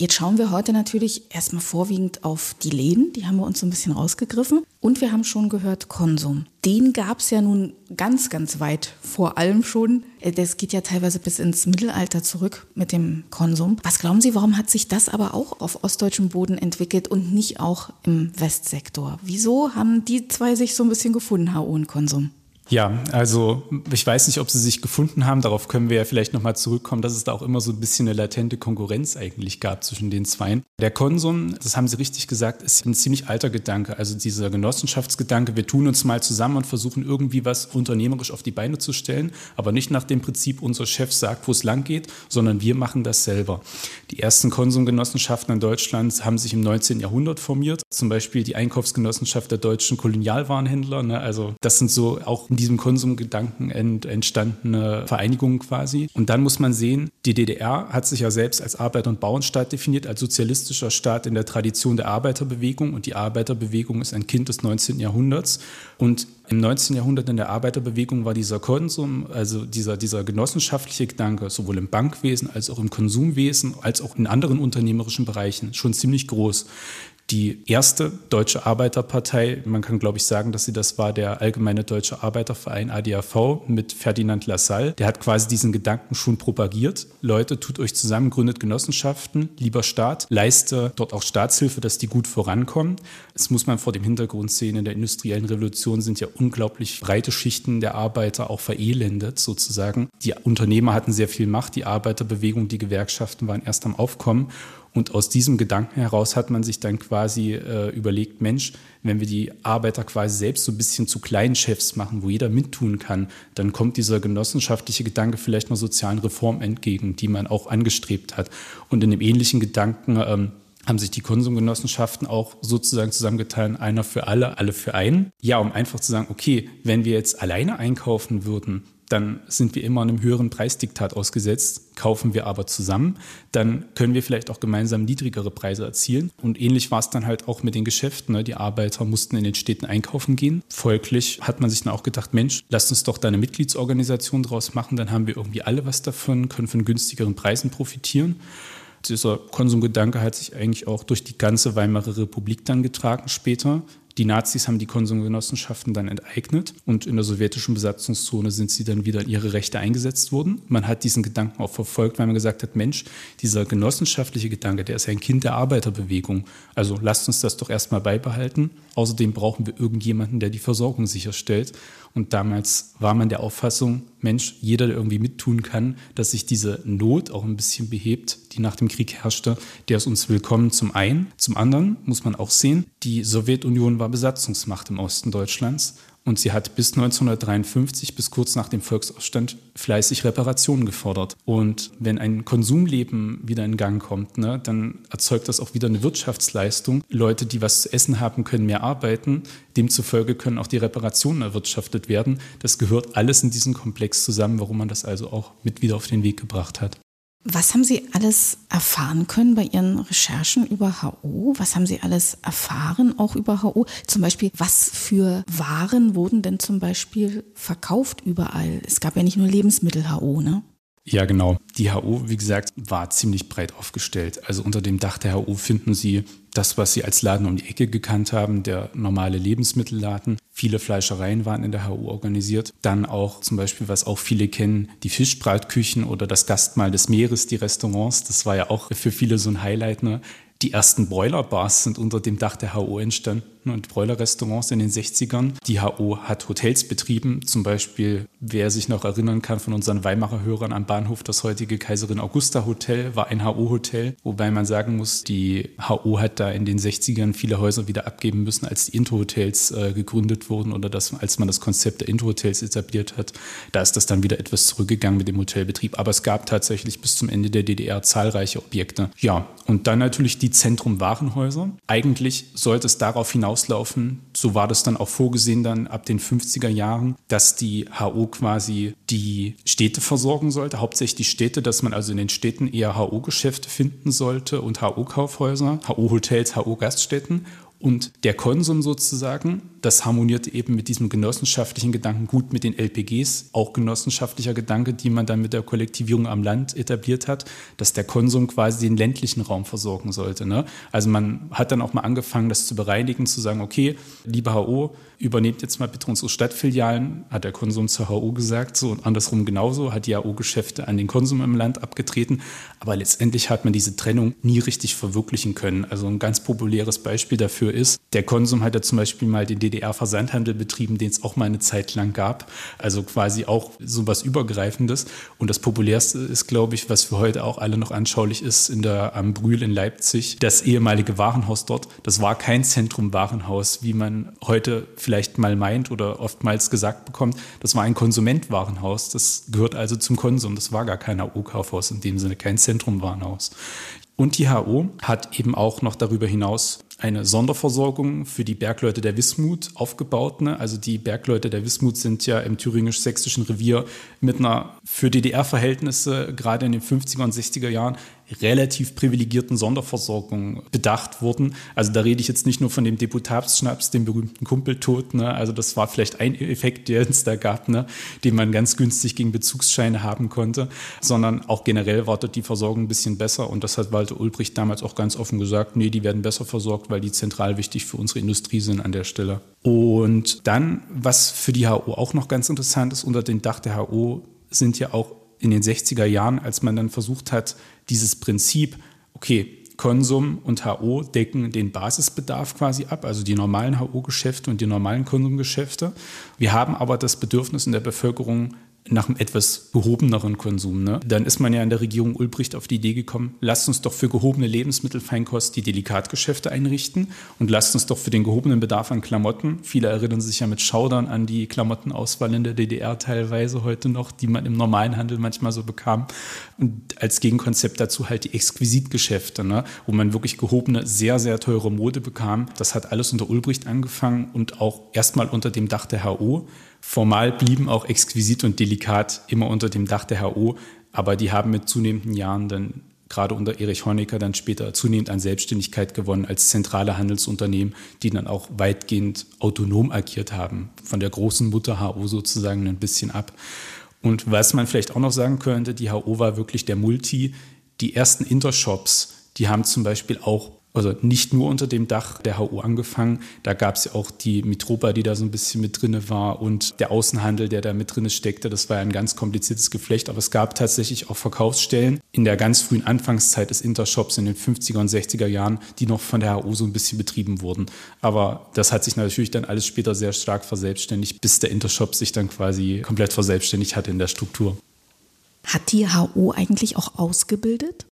Speaker 12: Jetzt schauen wir heute natürlich erstmal vorwiegend auf die Läden, die haben wir uns so ein bisschen rausgegriffen. Und wir haben schon gehört Konsum. Den gab es ja nun ganz, ganz weit vor allem schon. Äh, das geht ja teilweise bis ins Mittelalter zurück mit dem Konsum. Was glauben Sie, warum hat sich das aber auch auf ostdeutschem Boden entwickelt und nicht auch im Westsektor? Wieso haben die zwei sich so ein bisschen gefunden, HO und Konsum?
Speaker 13: Ja, also ich weiß nicht, ob sie sich gefunden haben. Darauf können wir ja vielleicht nochmal zurückkommen, dass es da auch immer so ein bisschen eine latente Konkurrenz eigentlich gab zwischen den Zweien. Der Konsum, das haben Sie richtig gesagt, ist ein ziemlich alter Gedanke. Also dieser Genossenschaftsgedanke, wir tun uns mal zusammen und versuchen irgendwie was unternehmerisch auf die Beine zu stellen, aber nicht nach dem Prinzip, unser Chef sagt, wo es lang geht, sondern wir machen das selber. Die ersten Konsumgenossenschaften in Deutschland haben sich im 19. Jahrhundert formiert. Zum Beispiel die Einkaufsgenossenschaft der deutschen Kolonialwarenhändler. Ne? Also das sind so auch diesem Konsumgedanken ent, entstandene Vereinigung quasi. Und dann muss man sehen, die DDR hat sich ja selbst als Arbeiter- und Bauernstaat definiert, als sozialistischer Staat in der Tradition der Arbeiterbewegung. Und die Arbeiterbewegung ist ein Kind des 19. Jahrhunderts. Und im 19. Jahrhundert in der Arbeiterbewegung war dieser Konsum, also dieser, dieser genossenschaftliche Gedanke, sowohl im Bankwesen als auch im Konsumwesen, als auch in anderen unternehmerischen Bereichen schon ziemlich groß die erste deutsche Arbeiterpartei. Man kann, glaube ich, sagen, dass sie das war der Allgemeine Deutsche Arbeiterverein ADAV mit Ferdinand Lassalle. Der hat quasi diesen Gedanken schon propagiert. Leute, tut euch zusammen, gründet Genossenschaften, lieber Staat, leiste dort auch Staatshilfe, dass die gut vorankommen. Das muss man vor dem Hintergrund sehen. In der industriellen Revolution sind ja unglaublich breite Schichten der Arbeiter auch verelendet sozusagen. Die Unternehmer hatten sehr viel Macht, die Arbeiterbewegung, die Gewerkschaften waren erst am Aufkommen. Und aus diesem Gedanken heraus hat man sich dann quasi äh, überlegt, Mensch, wenn wir die Arbeiter quasi selbst so ein bisschen zu kleinen Chefs machen, wo jeder mittun kann, dann kommt dieser genossenschaftliche Gedanke vielleicht einer sozialen Reform entgegen, die man auch angestrebt hat. Und in dem ähnlichen Gedanken ähm, haben sich die Konsumgenossenschaften auch sozusagen zusammengetan, einer für alle, alle für einen. Ja, um einfach zu sagen, okay, wenn wir jetzt alleine einkaufen würden, dann sind wir immer einem höheren Preisdiktat ausgesetzt. Kaufen wir aber zusammen, dann können wir vielleicht auch gemeinsam niedrigere Preise erzielen. Und ähnlich war es dann halt auch mit den Geschäften. Ne? Die Arbeiter mussten in den Städten einkaufen gehen. Folglich hat man sich dann auch gedacht, Mensch, lasst uns doch da eine Mitgliedsorganisation draus machen, dann haben wir irgendwie alle was davon, können von günstigeren Preisen profitieren. Dieser Konsumgedanke hat sich eigentlich auch durch die ganze Weimarer Republik dann getragen später. Die Nazis haben die Konsumgenossenschaften dann enteignet und in der sowjetischen Besatzungszone sind sie dann wieder in ihre Rechte eingesetzt worden. Man hat diesen Gedanken auch verfolgt, weil man gesagt hat, Mensch, dieser genossenschaftliche Gedanke, der ist ja ein Kind der Arbeiterbewegung. Also lasst uns das doch erstmal beibehalten. Außerdem brauchen wir irgendjemanden, der die Versorgung sicherstellt. Und damals war man der Auffassung, Mensch, jeder, der irgendwie mittun kann, dass sich diese Not auch ein bisschen behebt, die nach dem Krieg herrschte, der ist uns willkommen zum einen. Zum anderen muss man auch sehen, die Sowjetunion war Besatzungsmacht im Osten Deutschlands und sie hat bis 1953, bis kurz nach dem Volksaufstand, fleißig Reparationen gefordert. Und wenn ein Konsumleben wieder in Gang kommt, ne, dann erzeugt das auch wieder eine Wirtschaftsleistung. Leute, die was zu essen haben, können mehr arbeiten. Demzufolge können auch die Reparationen erwirtschaftet werden. Das gehört alles in diesen Komplex zusammen, warum man das also auch mit wieder auf den Weg gebracht hat.
Speaker 12: Was haben Sie alles erfahren können bei Ihren Recherchen über HO? Was haben Sie alles erfahren auch über HO? Zum Beispiel, was für Waren wurden denn zum Beispiel verkauft überall? Es gab ja nicht nur Lebensmittel-HO, ne?
Speaker 13: Ja, genau. Die HO, wie gesagt, war ziemlich breit aufgestellt. Also unter dem Dach der HO finden Sie das, was Sie als Laden um die Ecke gekannt haben, der normale Lebensmittelladen. Viele Fleischereien waren in der HO organisiert. Dann auch zum Beispiel, was auch viele kennen, die Fischbratküchen oder das Gastmahl des Meeres, die Restaurants. Das war ja auch für viele so ein Highlight. Ne? Die ersten Broiler-Bars sind unter dem Dach der HO entstanden und Broiler-Restaurants in den 60ern. Die HO hat Hotels betrieben, zum Beispiel, wer sich noch erinnern kann von unseren Weimarer Hörern am Bahnhof, das heutige Kaiserin Augusta Hotel war ein HO-Hotel, wobei man sagen muss, die HO hat da in den 60ern viele Häuser wieder abgeben müssen, als die Intro-Hotels äh, gegründet wurden oder das, als man das Konzept der Intro-Hotels etabliert hat. Da ist das dann wieder etwas zurückgegangen mit dem Hotelbetrieb. Aber es gab tatsächlich bis zum Ende der DDR zahlreiche Objekte. Ja, und dann natürlich die Zentrum-Warenhäuser. Eigentlich sollte es darauf hinaus hinauslaufen. So war das dann auch vorgesehen dann ab den 50er Jahren, dass die HO quasi die Städte versorgen sollte, hauptsächlich die Städte, dass man also in den Städten eher HO-Geschäfte finden sollte und HO-Kaufhäuser, HO-Hotels, HO-Gaststätten und der Konsum sozusagen, das harmonierte eben mit diesem genossenschaftlichen Gedanken gut mit den LPGs, auch genossenschaftlicher Gedanke, die man dann mit der Kollektivierung am Land etabliert hat, dass der Konsum quasi den ländlichen Raum versorgen sollte. Ne? Also man hat dann auch mal angefangen, das zu bereinigen, zu sagen, okay, liebe HO, übernehmt jetzt mal bitte unsere Stadtfilialen, hat der Konsum zur HO gesagt, so und andersrum genauso, hat die HO-Geschäfte an den Konsum im Land abgetreten. Aber letztendlich hat man diese Trennung nie richtig verwirklichen können. Also ein ganz populäres Beispiel dafür ist, der Konsum hat ja zum Beispiel mal den DDR-Versandhandel betrieben, den es auch mal eine Zeit lang gab. Also quasi auch so was Übergreifendes. Und das populärste ist, glaube ich, was für heute auch alle noch anschaulich ist, in der am Brühl in Leipzig, das ehemalige Warenhaus dort. Das war kein Zentrum-Warenhaus, wie man heute vielleicht mal meint oder oftmals gesagt bekommt, das war ein Konsumentwarenhaus. Das gehört also zum Konsum. Das war gar kein AO-Kaufhaus in dem Sinne, kein Zentrumwarenhaus. Und die HO hat eben auch noch darüber hinaus eine Sonderversorgung für die Bergleute der Wismut aufgebaut. Ne? Also die Bergleute der Wismut sind ja im thüringisch-sächsischen Revier mit einer für DDR-Verhältnisse gerade in den 50er und 60er Jahren relativ privilegierten Sonderversorgung bedacht wurden. Also da rede ich jetzt nicht nur von dem Deputatsschnaps, dem berühmten Kumpeltod. Ne? Also das war vielleicht ein Effekt, der es da gab, ne? den man ganz günstig gegen Bezugsscheine haben konnte, sondern auch generell war dort die Versorgung ein bisschen besser. Und das hat Walter Ulbricht damals auch ganz offen gesagt, nee, die werden besser versorgt, weil die zentral wichtig für unsere Industrie sind an der Stelle. Und dann, was für die HO auch noch ganz interessant ist, unter dem Dach der HO sind ja auch in den 60er Jahren, als man dann versucht hat, dieses Prinzip, okay, Konsum und HO decken den Basisbedarf quasi ab, also die normalen HO-Geschäfte und die normalen Konsumgeschäfte. Wir haben aber das Bedürfnis in der Bevölkerung, nach einem etwas gehobeneren Konsum. Ne? Dann ist man ja in der Regierung Ulbricht auf die Idee gekommen, lasst uns doch für gehobene Lebensmittelfeinkost die Delikatgeschäfte einrichten und lasst uns doch für den gehobenen Bedarf an Klamotten, viele erinnern sich ja mit Schaudern an die Klamottenauswahl in der DDR teilweise heute noch, die man im normalen Handel manchmal so bekam. Und als Gegenkonzept dazu halt die Exquisitgeschäfte, ne? wo man wirklich gehobene, sehr, sehr teure Mode bekam. Das hat alles unter Ulbricht angefangen und auch erstmal unter dem Dach der HO. Formal blieben auch exquisit und delikat immer unter dem Dach der HO, aber die haben mit zunehmenden Jahren dann gerade unter Erich Honecker dann später zunehmend an Selbstständigkeit gewonnen als zentrale Handelsunternehmen, die dann auch weitgehend autonom agiert haben, von der großen Mutter HO sozusagen ein bisschen ab. Und was man vielleicht auch noch sagen könnte, die HO war wirklich der Multi. Die ersten Intershops, die haben zum Beispiel auch also nicht nur unter dem Dach der HU angefangen. Da gab es ja auch die Mitropa, die da so ein bisschen mit drinne war und der Außenhandel, der da mit drinne steckte. Das war ja ein ganz kompliziertes Geflecht, aber es gab tatsächlich auch Verkaufsstellen in der ganz frühen Anfangszeit des Intershops in den 50er und 60er Jahren, die noch von der HU so ein bisschen betrieben wurden. Aber das hat sich natürlich dann alles später sehr stark verselbstständigt, bis der Intershop sich dann quasi komplett verselbstständigt hatte in der Struktur.
Speaker 12: Hat die HO eigentlich auch ausgebildet?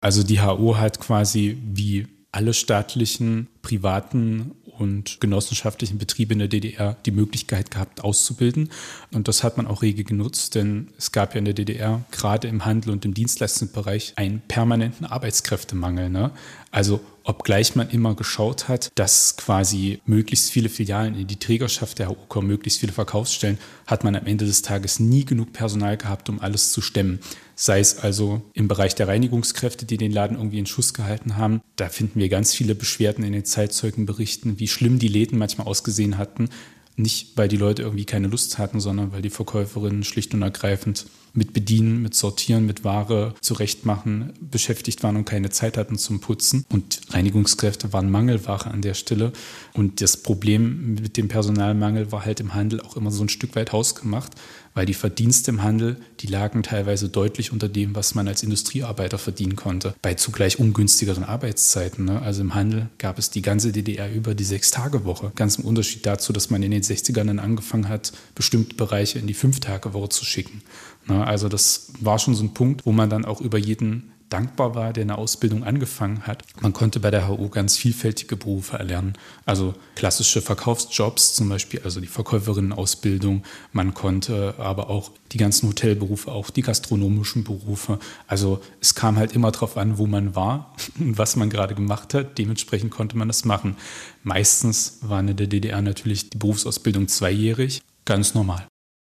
Speaker 13: Also die HO hat quasi wie alle staatlichen, privaten und genossenschaftlichen Betriebe in der DDR die Möglichkeit gehabt, auszubilden. Und das hat man auch rege genutzt, denn es gab ja in der DDR gerade im Handel und im Dienstleistungsbereich einen permanenten Arbeitskräftemangel. Ne? Also obgleich man immer geschaut hat, dass quasi möglichst viele Filialen in die Trägerschaft der HU kommen, möglichst viele Verkaufsstellen, hat man am Ende des Tages nie genug Personal gehabt, um alles zu stemmen sei es also im Bereich der Reinigungskräfte, die den Laden irgendwie in Schuss gehalten haben. Da finden wir ganz viele Beschwerden in den Zeitzeugenberichten, wie schlimm die Läden manchmal ausgesehen hatten. Nicht, weil die Leute irgendwie keine Lust hatten, sondern weil die Verkäuferinnen schlicht und ergreifend mit Bedienen, mit Sortieren, mit Ware zurechtmachen beschäftigt waren und keine Zeit hatten zum Putzen. Und Reinigungskräfte waren Mangelware an der Stelle. Und das Problem mit dem Personalmangel war halt im Handel auch immer so ein Stück weit hausgemacht, weil die Verdienste im Handel, die lagen teilweise deutlich unter dem, was man als Industriearbeiter verdienen konnte, bei zugleich ungünstigeren Arbeitszeiten. Ne? Also im Handel gab es die ganze DDR über die Sechs-Tage-Woche. Ganz im Unterschied dazu, dass man in den 60ern dann angefangen hat, bestimmte Bereiche in die Fünf-Tage-Woche zu schicken. Ne? Also das war schon so ein Punkt, wo man dann auch über jeden dankbar war, der eine Ausbildung angefangen hat. Man konnte bei der HU ganz vielfältige Berufe erlernen. Also klassische Verkaufsjobs, zum Beispiel also die Verkäuferinnenausbildung. Man konnte aber auch die ganzen Hotelberufe, auch die gastronomischen Berufe. Also es kam halt immer darauf an, wo man war *laughs* und was man gerade gemacht hat. Dementsprechend konnte man das machen. Meistens war in der DDR natürlich die Berufsausbildung zweijährig. Ganz normal.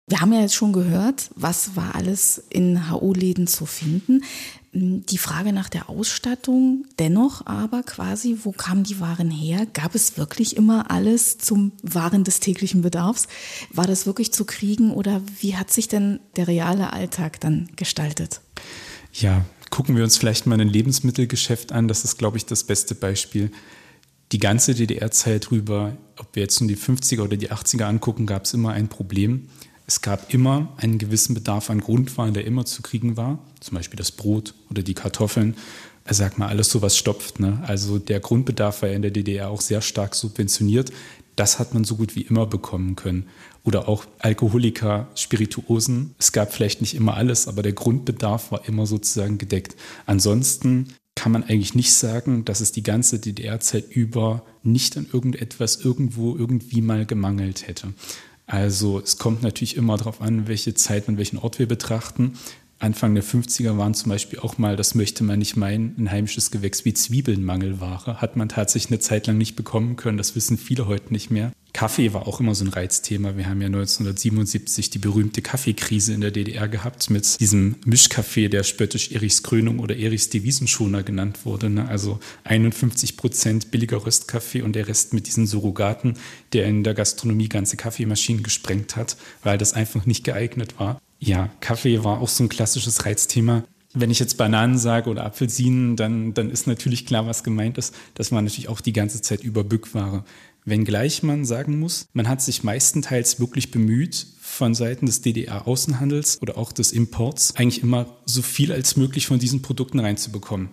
Speaker 12: Wir haben ja jetzt schon gehört, was war alles in HU-Läden zu finden. Die Frage nach der Ausstattung, dennoch aber quasi, wo kamen die Waren her? Gab es wirklich immer alles zum Waren des täglichen Bedarfs? War das wirklich zu kriegen oder wie hat sich denn der reale Alltag dann gestaltet?
Speaker 13: Ja, gucken wir uns vielleicht mal ein Lebensmittelgeschäft an. Das ist, glaube ich, das beste Beispiel. Die ganze DDR-Zeit rüber, ob wir jetzt nun die 50er oder die 80er angucken, gab es immer ein Problem es gab immer einen gewissen Bedarf an Grundwaren, der immer zu kriegen war, zum Beispiel das Brot oder die Kartoffeln. Also sag mal, alles sowas stopft. Ne? Also der Grundbedarf war in der DDR auch sehr stark subventioniert. Das hat man so gut wie immer bekommen können. Oder auch Alkoholiker, Spirituosen. Es gab vielleicht nicht immer alles, aber der Grundbedarf war immer sozusagen gedeckt. Ansonsten kann man eigentlich nicht sagen, dass es die ganze DDR-Zeit über nicht an irgendetwas irgendwo irgendwie mal gemangelt hätte. Also es kommt natürlich immer darauf an, welche Zeit und welchen Ort wir betrachten. Anfang der 50er waren zum Beispiel auch mal, das möchte man nicht meinen, ein heimisches Gewächs wie Zwiebeln Mangelware. Hat man tatsächlich eine Zeit lang nicht bekommen können. Das wissen viele heute nicht mehr. Kaffee war auch immer so ein Reizthema. Wir haben ja 1977 die berühmte Kaffeekrise in der DDR gehabt mit diesem Mischkaffee, der spöttisch Erichs Krönung oder Erichs Devisenschoner genannt wurde. Ne? Also 51 Prozent billiger Röstkaffee und der Rest mit diesen Surrogaten, der in der Gastronomie ganze Kaffeemaschinen gesprengt hat, weil das einfach nicht geeignet war. Ja, Kaffee war auch so ein klassisches Reizthema. Wenn ich jetzt Bananen sage oder Apfelsinen, dann, dann ist natürlich klar, was gemeint ist. Das war natürlich auch die ganze Zeit über Bückware. Wenngleich man sagen muss, man hat sich meistenteils wirklich bemüht, von Seiten des DDR-Außenhandels oder auch des Imports eigentlich immer so viel als möglich von diesen Produkten reinzubekommen.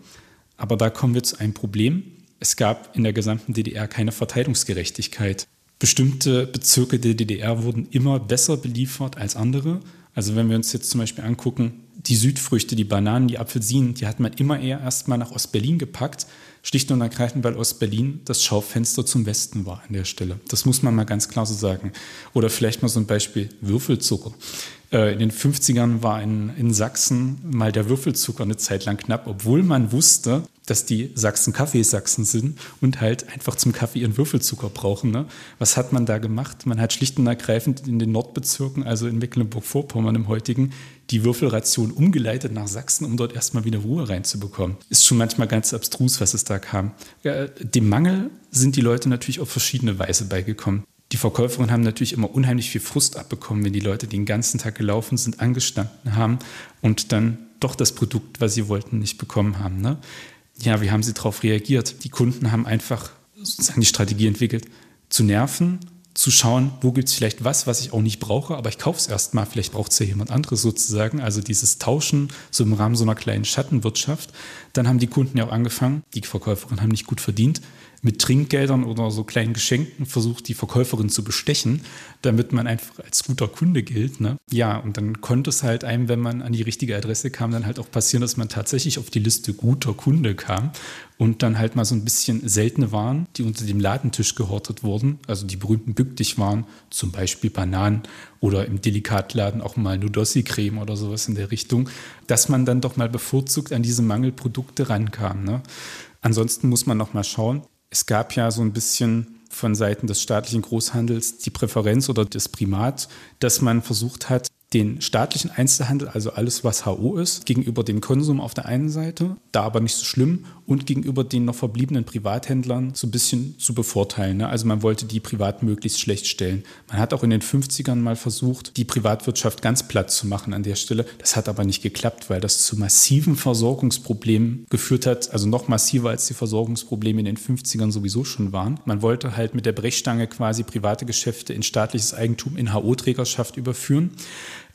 Speaker 13: Aber da kommen wir zu einem Problem. Es gab in der gesamten DDR keine Verteilungsgerechtigkeit. Bestimmte Bezirke der DDR wurden immer besser beliefert als andere also wenn wir uns jetzt zum Beispiel angucken, die Südfrüchte, die Bananen, die Apfelsinen, die hat man immer eher erstmal nach Ostberlin gepackt, schlicht und ergreifend, weil Ostberlin das Schaufenster zum Westen war an der Stelle. Das muss man mal ganz klar so sagen. Oder vielleicht mal so ein Beispiel Würfelzucker. Äh, in den 50ern war in, in Sachsen mal der Würfelzucker eine Zeit lang knapp, obwohl man wusste, dass die Sachsen Kaffeesachsen sind und halt einfach zum Kaffee ihren Würfelzucker brauchen. Ne? Was hat man da gemacht? Man hat schlicht und ergreifend in den Nordbezirken, also in Mecklenburg-Vorpommern im heutigen, die Würfelration umgeleitet nach Sachsen, um dort erstmal wieder Ruhe reinzubekommen. Ist schon manchmal ganz abstrus, was es da kam. Dem Mangel sind die Leute natürlich auf verschiedene Weise beigekommen. Die Verkäuferinnen haben natürlich immer unheimlich viel Frust abbekommen, wenn die Leute den ganzen Tag gelaufen sind, angestanden haben und dann doch das Produkt, was sie wollten, nicht bekommen haben. Ne? Ja, wie haben sie darauf reagiert? Die Kunden haben einfach sozusagen die Strategie entwickelt, zu nerven, zu schauen, wo gibt es vielleicht was, was ich auch nicht brauche, aber ich kaufe es erstmal, vielleicht braucht es ja jemand anderes sozusagen. Also dieses Tauschen so im Rahmen so einer kleinen Schattenwirtschaft. Dann haben die Kunden ja auch angefangen, die Verkäuferinnen haben nicht gut verdient, mit Trinkgeldern oder so kleinen Geschenken versucht, die Verkäuferin zu bestechen, damit man einfach als guter Kunde gilt. Ne? Ja, und dann konnte es halt einem, wenn man an die richtige Adresse kam, dann halt auch passieren, dass man tatsächlich auf die Liste guter Kunde kam und dann halt mal so ein bisschen seltene Waren, die unter dem Ladentisch gehortet wurden, also die berühmten Bückdichwaren, zum Beispiel Bananen oder im Delikatladen auch mal Nudossi-Creme oder sowas in der Richtung, dass man dann doch mal bevorzugt an diese Mangelprodukte rankam. Ne? Ansonsten muss man noch mal schauen, es gab ja so ein bisschen von Seiten des staatlichen Großhandels die Präferenz oder das Primat, dass man versucht hat, den staatlichen Einzelhandel, also alles, was HO ist, gegenüber dem Konsum auf der einen Seite, da aber nicht so schlimm, und gegenüber den noch verbliebenen Privathändlern so ein bisschen zu bevorteilen. Ne? Also man wollte die privat möglichst schlecht stellen. Man hat auch in den 50ern mal versucht, die Privatwirtschaft ganz platt zu machen an der Stelle. Das hat aber nicht geklappt, weil das zu massiven Versorgungsproblemen geführt hat, also noch massiver als die Versorgungsprobleme in den 50ern sowieso schon waren. Man wollte halt mit der Brechstange quasi private Geschäfte in staatliches Eigentum in HO-Trägerschaft überführen.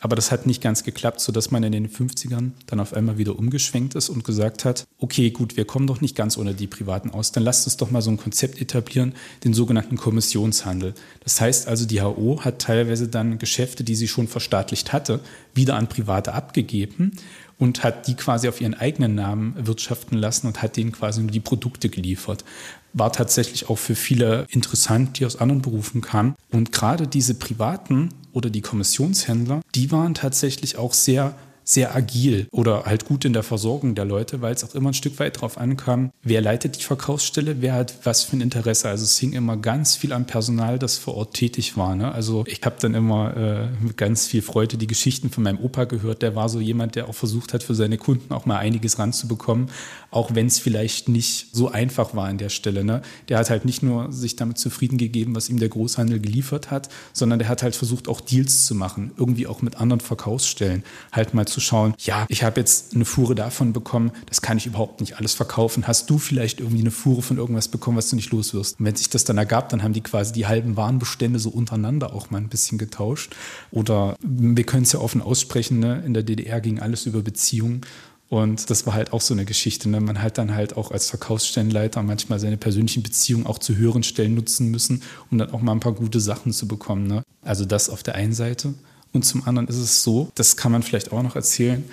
Speaker 13: Aber das hat nicht ganz geklappt, sodass man in den 50ern dann auf einmal wieder umgeschwenkt ist und gesagt hat, okay, gut, wir kommen doch nicht ganz ohne die Privaten aus, dann lasst uns doch mal so ein Konzept etablieren, den sogenannten Kommissionshandel. Das heißt also, die HO hat teilweise dann Geschäfte, die sie schon verstaatlicht hatte, wieder an Private abgegeben und hat die quasi auf ihren eigenen Namen wirtschaften lassen und hat denen quasi nur die Produkte geliefert war tatsächlich auch für viele interessant, die aus anderen Berufen kamen. Und gerade diese privaten oder die Kommissionshändler, die waren tatsächlich auch sehr sehr agil oder halt gut in der Versorgung der Leute, weil es auch immer ein Stück weit darauf ankam, wer leitet die Verkaufsstelle, wer hat was für ein Interesse. Also es hing immer ganz viel am Personal, das vor Ort tätig war. Ne? Also ich habe dann immer äh, mit ganz viel Freude die Geschichten von meinem Opa gehört. Der war so jemand, der auch versucht hat, für seine Kunden auch mal einiges ranzubekommen, auch wenn es vielleicht nicht so einfach war an der Stelle. Ne? Der hat halt nicht nur sich damit zufrieden gegeben, was ihm der Großhandel geliefert hat, sondern der hat halt versucht, auch Deals zu machen, irgendwie auch mit anderen Verkaufsstellen, halt mal zu zu schauen, ja, ich habe jetzt eine Fuhre davon bekommen, das kann ich überhaupt nicht alles verkaufen. Hast du vielleicht irgendwie eine Fuhre von irgendwas bekommen, was du nicht los wirst? Und wenn sich das dann ergab, dann haben die quasi die halben Warenbestände so untereinander auch mal ein bisschen getauscht. Oder wir können es ja offen aussprechen, ne? in der DDR ging alles über Beziehungen. Und das war halt auch so eine Geschichte. Ne? Man hat dann halt auch als Verkaufsstellenleiter manchmal seine persönlichen Beziehungen auch zu höheren Stellen nutzen müssen, um dann auch mal ein paar gute Sachen zu bekommen. Ne? Also das auf der einen Seite. Und zum anderen ist es so, das kann man vielleicht auch noch erzählen,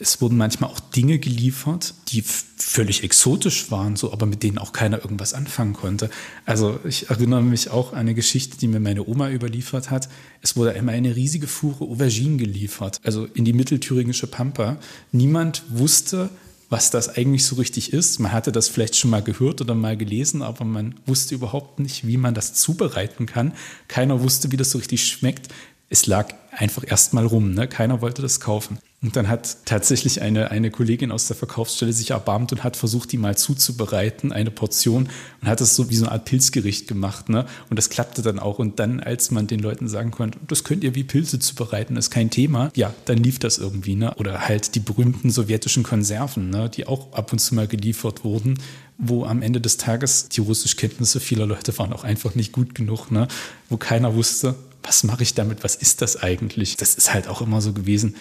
Speaker 13: es wurden manchmal auch Dinge geliefert, die völlig exotisch waren, so, aber mit denen auch keiner irgendwas anfangen konnte. Also ich erinnere mich auch an eine Geschichte, die mir meine Oma überliefert hat. Es wurde einmal eine riesige Fuhre Auberginen geliefert, also in die mittelthüringische Pampa. Niemand wusste, was das eigentlich so richtig ist. Man hatte das vielleicht schon mal gehört oder mal gelesen, aber man wusste überhaupt nicht, wie man das zubereiten kann. Keiner wusste, wie das so richtig schmeckt es lag einfach erstmal rum. Ne? Keiner wollte das kaufen. Und dann hat tatsächlich eine, eine Kollegin aus der Verkaufsstelle sich erbarmt und hat versucht, die mal zuzubereiten, eine Portion, und hat das so wie so eine Art Pilzgericht gemacht. Ne? Und das klappte dann auch. Und dann, als man den Leuten sagen konnte, das könnt ihr wie Pilze zubereiten, ist kein Thema, ja, dann lief das irgendwie. Ne? Oder halt die berühmten sowjetischen Konserven, ne? die auch ab und zu mal geliefert wurden, wo am Ende des Tages die Russischkenntnisse vieler Leute waren auch einfach nicht gut genug, ne? wo keiner wusste, was mache ich damit, was ist das eigentlich? Das ist halt auch immer so gewesen.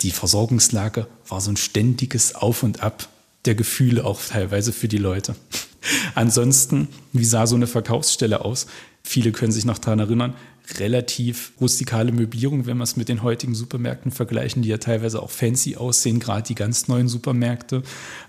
Speaker 13: Die Versorgungslage war so ein ständiges Auf und Ab der Gefühle auch teilweise für die Leute. *laughs* Ansonsten, wie sah so eine Verkaufsstelle aus? Viele können sich noch daran erinnern, relativ rustikale Möblierung, wenn wir es mit den heutigen Supermärkten vergleichen, die ja teilweise auch fancy aussehen, gerade die ganz neuen Supermärkte.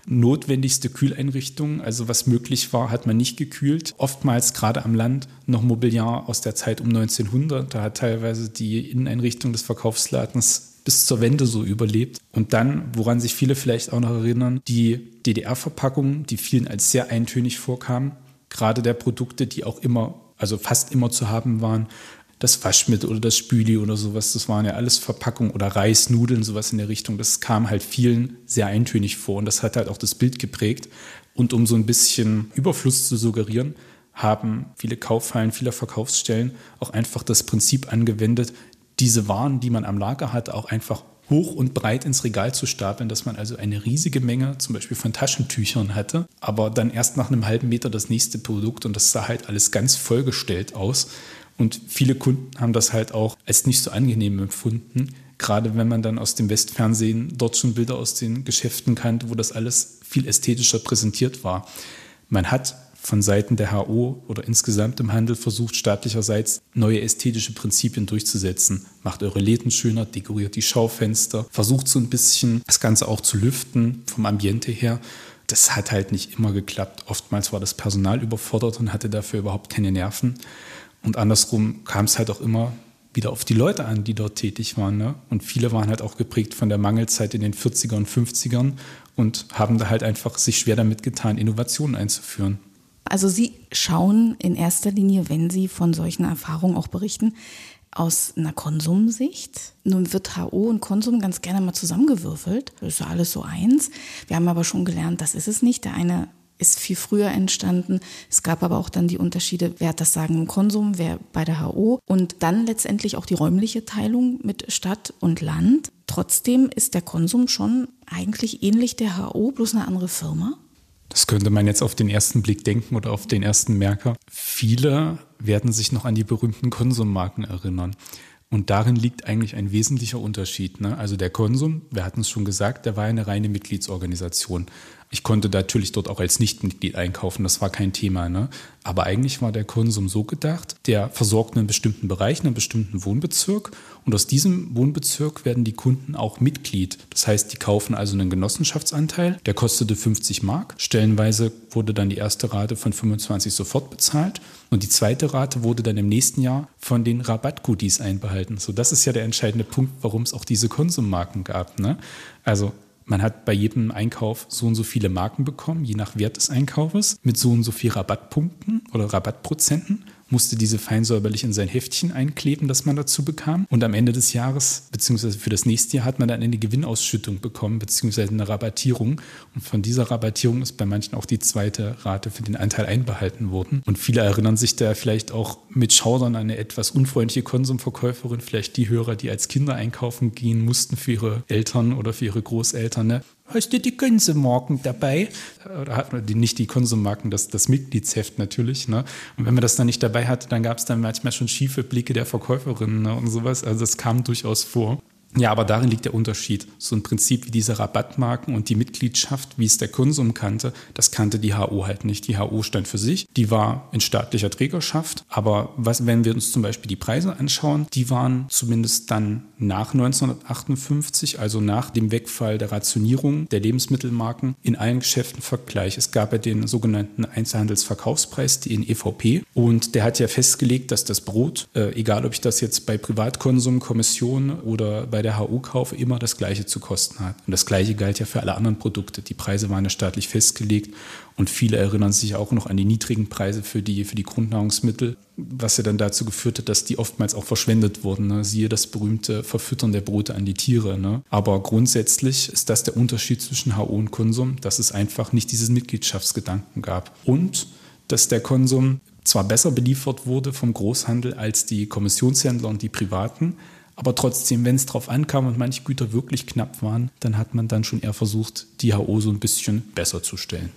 Speaker 13: Notwendigste Kühleinrichtungen, also was möglich war, hat man nicht gekühlt. Oftmals gerade am Land noch Mobiliar aus der Zeit um 1900. Da hat teilweise die Inneneinrichtung des Verkaufsladens bis zur Wende so überlebt. Und dann, woran sich viele vielleicht auch noch erinnern, die DDR-Verpackungen, die vielen als sehr eintönig vorkamen, gerade der Produkte, die auch immer, also fast immer zu haben waren, das Waschmittel oder das Spüli oder sowas, das waren ja alles Verpackungen oder Reis, Nudeln, sowas in der Richtung. Das kam halt vielen sehr eintönig vor und das hat halt auch das Bild geprägt. Und um so ein bisschen Überfluss zu suggerieren, haben viele Kaufhallen, viele Verkaufsstellen auch einfach das Prinzip angewendet, diese Waren, die man am Lager hat, auch einfach hoch und breit ins Regal zu stapeln, dass man also eine riesige Menge zum Beispiel von Taschentüchern hatte, aber dann erst nach einem halben Meter das nächste Produkt und das sah halt alles ganz vollgestellt aus. Und viele Kunden haben das halt auch als nicht so angenehm empfunden, gerade wenn man dann aus dem Westfernsehen dort schon Bilder aus den Geschäften kannte, wo das alles viel ästhetischer präsentiert war. Man hat von Seiten der HO oder insgesamt im Handel versucht, staatlicherseits neue ästhetische Prinzipien durchzusetzen. Macht eure Läden schöner, dekoriert die Schaufenster, versucht so ein bisschen das Ganze auch zu lüften vom Ambiente her. Das hat halt nicht immer geklappt. Oftmals war das Personal überfordert und hatte dafür überhaupt keine Nerven. Und andersrum kam es halt auch immer wieder auf die Leute an, die dort tätig waren. Ne? Und viele waren halt auch geprägt von der Mangelzeit in den 40er und 50ern und haben da halt einfach sich schwer damit getan, Innovationen einzuführen.
Speaker 12: Also Sie schauen in erster Linie, wenn Sie von solchen Erfahrungen auch berichten, aus einer Konsumsicht. Nun wird HO und Konsum ganz gerne mal zusammengewürfelt. Das ist ja alles so eins. Wir haben aber schon gelernt, das ist es nicht. Der eine ist viel früher entstanden. Es gab aber auch dann die Unterschiede, wer hat das Sagen im Konsum, wer bei der HO und dann letztendlich auch die räumliche Teilung mit Stadt und Land. Trotzdem ist der Konsum schon eigentlich ähnlich der HO, bloß eine andere Firma.
Speaker 13: Das könnte man jetzt auf den ersten Blick denken oder auf den ersten Merker. Viele werden sich noch an die berühmten Konsummarken erinnern. Und darin liegt eigentlich ein wesentlicher Unterschied. Ne? Also der Konsum, wir hatten es schon gesagt, der war eine reine Mitgliedsorganisation. Ich konnte natürlich dort auch als Nichtmitglied einkaufen, das war kein Thema. Ne? Aber eigentlich war der Konsum so gedacht, der versorgt einen bestimmten Bereich, einen bestimmten Wohnbezirk und aus diesem Wohnbezirk werden die Kunden auch Mitglied. Das heißt, die kaufen also einen Genossenschaftsanteil, der kostete 50 Mark. Stellenweise wurde dann die erste Rate von 25 sofort bezahlt und die zweite Rate wurde dann im nächsten Jahr von den Rabattgoodies einbehalten. So, das ist ja der entscheidende Punkt, warum es auch diese Konsummarken gab. Ne? Also man hat bei jedem Einkauf so und so viele Marken bekommen, je nach Wert des Einkaufes, mit so und so viel Rabattpunkten oder Rabattprozenten musste diese feinsäuberlich in sein Heftchen einkleben, das man dazu bekam. Und am Ende des Jahres, beziehungsweise für das nächste Jahr, hat man dann eine Gewinnausschüttung bekommen, beziehungsweise eine Rabattierung. Und von dieser Rabattierung ist bei manchen auch die zweite Rate für den Anteil einbehalten worden. Und viele erinnern sich da vielleicht auch mit Schaudern an eine etwas unfreundliche Konsumverkäuferin, vielleicht die Hörer, die als Kinder einkaufen gehen mussten für ihre Eltern oder für ihre Großeltern. Ne? Hast du die Konsummarken dabei? Oder hat man die, nicht die Konsummarken, das, das Mitgliedsheft natürlich. Ne? Und wenn man das dann nicht dabei hatte, dann gab es dann manchmal schon schiefe Blicke der Verkäuferinnen ne? und sowas. Also das kam durchaus vor. Ja, aber darin liegt der Unterschied. So ein Prinzip wie diese Rabattmarken und die Mitgliedschaft, wie es der Konsum kannte, das kannte die HO halt nicht. Die HO stand für sich, die war in staatlicher Trägerschaft. Aber was, wenn wir uns zum Beispiel die Preise anschauen, die waren zumindest dann nach 1958, also nach dem Wegfall der Rationierung der Lebensmittelmarken, in allen Geschäften Vergleich. Es gab ja den sogenannten Einzelhandelsverkaufspreis, den EVP, und der hat ja festgelegt, dass das Brot, äh, egal ob ich das jetzt bei Privatkonsum, Kommission oder bei der HU kaufe, immer das Gleiche zu kosten hat. Und das Gleiche galt ja für alle anderen Produkte. Die Preise waren ja staatlich festgelegt und viele erinnern sich auch noch an die niedrigen Preise für die, für die Grundnahrungsmittel, was ja dann dazu geführt hat, dass die oftmals auch verschwendet wurden. Ne? Siehe das berühmte Verfüttern der Brote an die Tiere. Ne? Aber grundsätzlich ist das der Unterschied zwischen HO und Konsum, dass es einfach nicht diesen Mitgliedschaftsgedanken gab. Und dass der Konsum zwar besser beliefert wurde vom Großhandel als die Kommissionshändler und die Privaten, aber trotzdem, wenn es drauf ankam und manche Güter wirklich knapp waren, dann hat man dann schon eher versucht, die HO so ein bisschen besser zu stellen.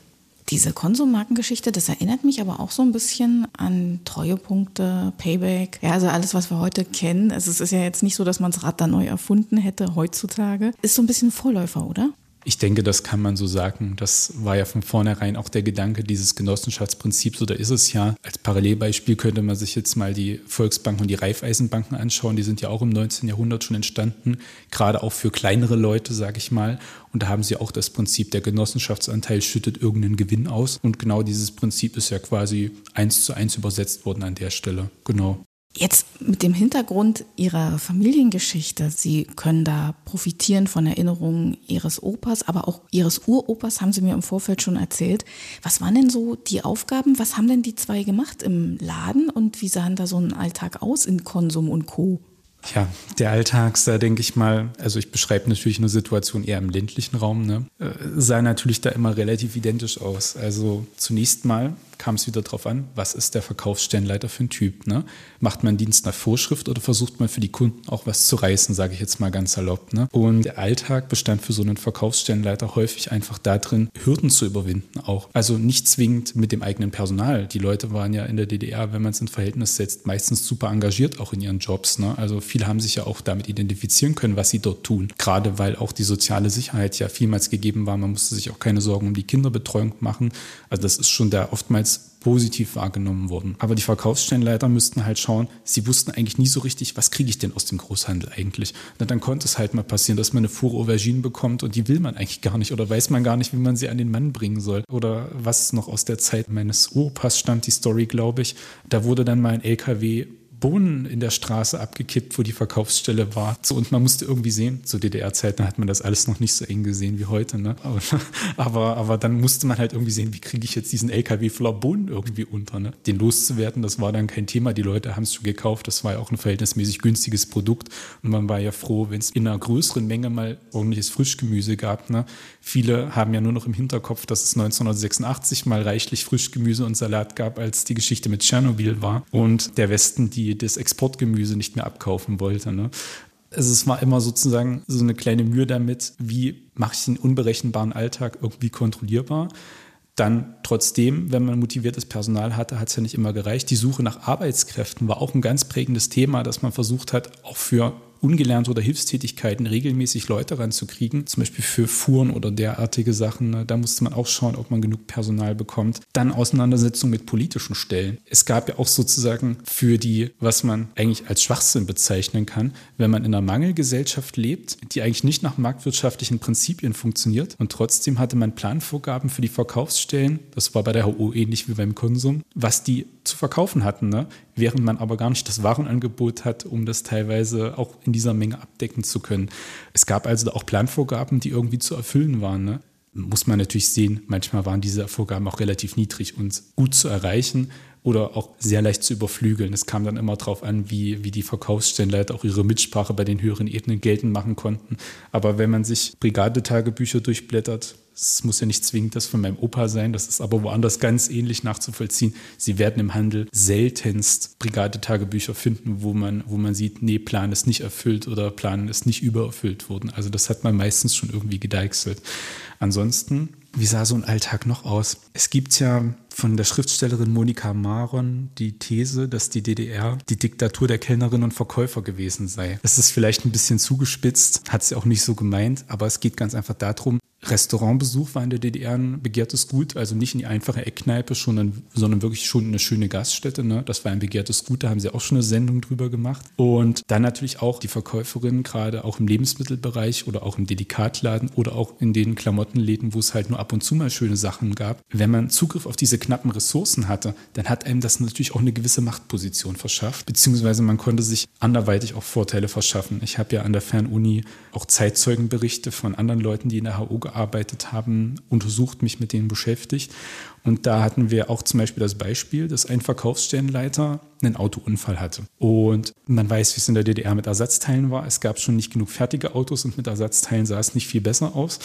Speaker 12: Diese Konsummarkengeschichte, das erinnert mich aber auch so ein bisschen an Treuepunkte, Payback, ja, also alles, was wir heute kennen. Also es ist ja jetzt nicht so, dass man das Rad da neu erfunden hätte heutzutage. Ist so ein bisschen Vorläufer, oder?
Speaker 13: Ich denke, das kann man so sagen. Das war ja von vornherein auch der Gedanke dieses Genossenschaftsprinzips. Oder ist es ja. Als Parallelbeispiel könnte man sich jetzt mal die Volksbanken und die Raiffeisenbanken anschauen. Die sind ja auch im 19. Jahrhundert schon entstanden. Gerade auch für kleinere Leute, sage ich mal. Und da haben sie auch das Prinzip, der Genossenschaftsanteil schüttet irgendeinen Gewinn aus. Und genau dieses Prinzip ist ja quasi eins zu eins übersetzt worden an der Stelle. Genau.
Speaker 12: Jetzt mit dem Hintergrund Ihrer Familiengeschichte, Sie können da profitieren von Erinnerungen Ihres Opas, aber auch Ihres Uropas, haben Sie mir im Vorfeld schon erzählt. Was waren denn so die Aufgaben? Was haben denn die zwei gemacht im Laden und wie sahen da so ein Alltag aus in Konsum und Co.?
Speaker 13: Ja, der Alltag sah, denke ich mal, also ich beschreibe natürlich eine Situation eher im ländlichen Raum, ne, äh, sah natürlich da immer relativ identisch aus. Also zunächst mal kam es wieder darauf an, was ist der Verkaufsstellenleiter für ein Typ. Ne? Macht man Dienst nach Vorschrift oder versucht man für die Kunden auch was zu reißen, sage ich jetzt mal ganz salopp. Ne? Und der Alltag bestand für so einen Verkaufsstellenleiter häufig einfach darin, Hürden zu überwinden auch. Also nicht zwingend mit dem eigenen Personal. Die Leute waren ja in der DDR, wenn man es in Verhältnis setzt, meistens super engagiert auch in ihren Jobs. Ne? Also viele haben sich ja auch damit identifizieren können, was sie dort tun. Gerade weil auch die soziale Sicherheit ja vielmals gegeben war. Man musste sich auch keine Sorgen um die Kinderbetreuung machen. Also das ist schon da oftmals als positiv wahrgenommen wurden. Aber die Verkaufsstellenleiter müssten halt schauen, sie wussten eigentlich nie so richtig, was kriege ich denn aus dem Großhandel eigentlich. Na, dann konnte es halt mal passieren, dass man eine Fuhre Auberginen bekommt und die will man eigentlich gar nicht oder weiß man gar nicht, wie man sie an den Mann bringen soll. Oder was noch aus der Zeit meines Opas stammt, die Story, glaube ich. Da wurde dann mal ein LKW Bohnen in der Straße abgekippt, wo die Verkaufsstelle war. So, und man musste irgendwie sehen, zu DDR-Zeiten hat man das alles noch nicht so eng gesehen wie heute. Ne? Aber, *laughs* aber, aber dann musste man halt irgendwie sehen, wie kriege ich jetzt diesen LKW voller Bohnen irgendwie unter. Ne? Den loszuwerden, das war dann kein Thema. Die Leute haben es schon gekauft. Das war ja auch ein verhältnismäßig günstiges Produkt. Und man war ja froh, wenn es in einer größeren Menge mal ordentliches Frischgemüse gab. Ne? Viele haben ja nur noch im Hinterkopf, dass es 1986 mal reichlich Frischgemüse und Salat gab, als die Geschichte mit Tschernobyl war und der Westen die das Exportgemüse nicht mehr abkaufen wollte. Ne? Also es war immer sozusagen so eine kleine Mühe damit, wie mache ich den unberechenbaren Alltag irgendwie kontrollierbar. Dann trotzdem, wenn man motiviertes Personal hatte, hat es ja nicht immer gereicht. Die Suche nach Arbeitskräften war auch ein ganz prägendes Thema, dass man versucht hat, auch für ungelernte oder Hilfstätigkeiten regelmäßig Leute ranzukriegen, zum Beispiel für Fuhren oder derartige Sachen. Ne? Da musste man auch schauen, ob man genug Personal bekommt. Dann Auseinandersetzung mit politischen Stellen. Es gab ja auch sozusagen für die, was man eigentlich als Schwachsinn bezeichnen kann, wenn man in einer Mangelgesellschaft lebt, die eigentlich nicht nach marktwirtschaftlichen Prinzipien funktioniert und trotzdem hatte man Planvorgaben für die Verkaufsstellen, das war bei der HO ähnlich wie beim Konsum, was die zu verkaufen hatten, ne? Während man aber gar nicht das Warenangebot hat, um das teilweise auch in dieser Menge abdecken zu können. Es gab also auch Planvorgaben, die irgendwie zu erfüllen waren. Ne? Muss man natürlich sehen, manchmal waren diese Vorgaben auch relativ niedrig und gut zu erreichen oder auch sehr leicht zu überflügeln. Es kam dann immer darauf an, wie, wie die Verkaufsstellenleiter auch ihre Mitsprache bei den höheren Ebenen geltend machen konnten. Aber wenn man sich Brigadetagebücher durchblättert, es muss ja nicht zwingend das von meinem Opa sein, das ist aber woanders ganz ähnlich nachzuvollziehen. Sie werden im Handel seltenst Brigadetagebücher finden, wo man, wo man sieht, nee, Plan ist nicht erfüllt oder Plan ist nicht übererfüllt worden. Also das hat man meistens schon irgendwie gedeichselt. Ansonsten, wie sah so ein Alltag noch aus? Es gibt ja von der Schriftstellerin Monika Maron die These, dass die DDR die Diktatur der Kellnerinnen und Verkäufer gewesen sei. Das ist vielleicht ein bisschen zugespitzt, hat sie auch nicht so gemeint, aber es geht ganz einfach darum, Restaurantbesuch war in der DDR ein begehrtes Gut, also nicht in die einfache Eckkneipe, schon sondern wirklich schon eine schöne Gaststätte. Ne? Das war ein begehrtes Gut, da haben sie auch schon eine Sendung drüber gemacht. Und dann natürlich auch die Verkäuferinnen, gerade auch im Lebensmittelbereich oder auch im Delikatladen oder auch in den Klamottenläden, wo es halt nur ab und zu mal schöne Sachen gab. Wenn man Zugriff auf diese knappen Ressourcen hatte, dann hat einem das natürlich auch eine gewisse Machtposition verschafft, beziehungsweise man konnte sich anderweitig auch Vorteile verschaffen. Ich habe ja an der Fernuni auch Zeitzeugenberichte von anderen Leuten, die in der HU gearbeitet haben, untersucht, mich mit denen beschäftigt. Und da hatten wir auch zum Beispiel das Beispiel, dass ein Verkaufsstellenleiter einen Autounfall hatte. Und man weiß, wie es in der DDR mit Ersatzteilen war. Es gab schon nicht genug fertige Autos und mit Ersatzteilen sah es nicht viel besser aus.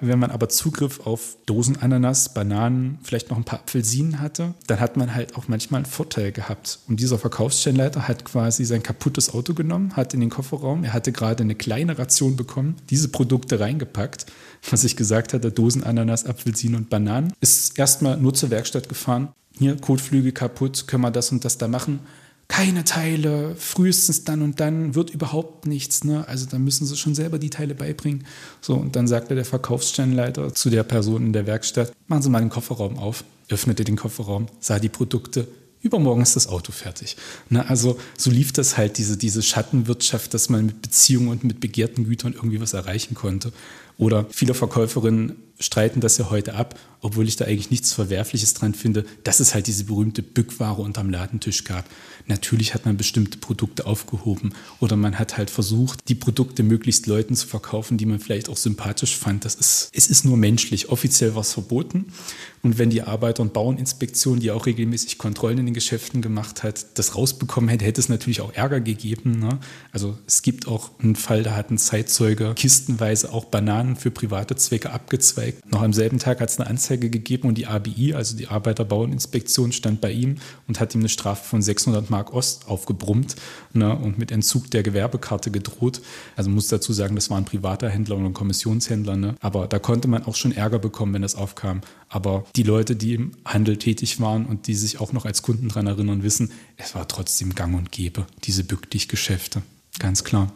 Speaker 13: Wenn man aber Zugriff auf Dosenananas, Bananen, vielleicht noch ein paar Apfelsinen hatte, dann hat man halt auch manchmal einen Vorteil gehabt. Und dieser Verkaufsstellenleiter hat quasi sein kaputtes Auto genommen, hat in den Kofferraum, er hatte gerade eine kleine Ration bekommen, diese Produkte reingepackt, was ich gesagt hatte, Dosenananas, Apfelsinen und Bananen, ist erstmal nur zur Werkstatt gefahren, hier Kotflügel kaputt, können wir das und das da machen? Keine Teile, frühestens dann und dann wird überhaupt nichts. Ne? Also da müssen sie schon selber die Teile beibringen. So, und dann sagte der Verkaufsstellenleiter zu der Person in der Werkstatt, machen Sie mal den Kofferraum auf, öffnete den Kofferraum, sah die Produkte, übermorgen ist das Auto fertig. Na, also so lief das halt, diese, diese Schattenwirtschaft, dass man mit Beziehungen und mit begehrten Gütern irgendwie was erreichen konnte. Oder viele Verkäuferinnen streiten das ja heute ab, obwohl ich da eigentlich nichts Verwerfliches dran finde, dass es halt diese berühmte Bückware unterm Ladentisch gab. Natürlich hat man bestimmte Produkte aufgehoben oder man hat halt versucht, die Produkte möglichst Leuten zu verkaufen, die man vielleicht auch sympathisch fand. Das ist, es ist nur menschlich. Offiziell war es verboten. Und wenn die Arbeiter- und Bauerninspektion, die auch regelmäßig Kontrollen in den Geschäften gemacht hat, das rausbekommen hätte, hätte es natürlich auch Ärger gegeben. Ne? Also es gibt auch einen Fall, da hat ein Zeitzeuge kistenweise auch Bananen für private Zwecke abgezweigt. Noch am selben Tag hat es eine Anzeige gegeben und die ABI, also die Arbeiter-Bauerninspektion, stand bei ihm und hat ihm eine Strafe von 600 Mark Ost aufgebrummt ne, und mit Entzug der Gewerbekarte gedroht. Also muss dazu sagen, das war ein privater Händler und ein Kommissionshändler. Ne? Aber da konnte man auch schon Ärger bekommen, wenn das aufkam. Aber die Leute, die im Handel tätig waren und die sich auch noch als Kunden daran erinnern, wissen, es war trotzdem gang und gäbe, diese Bücklich-Geschäfte. Ganz klar.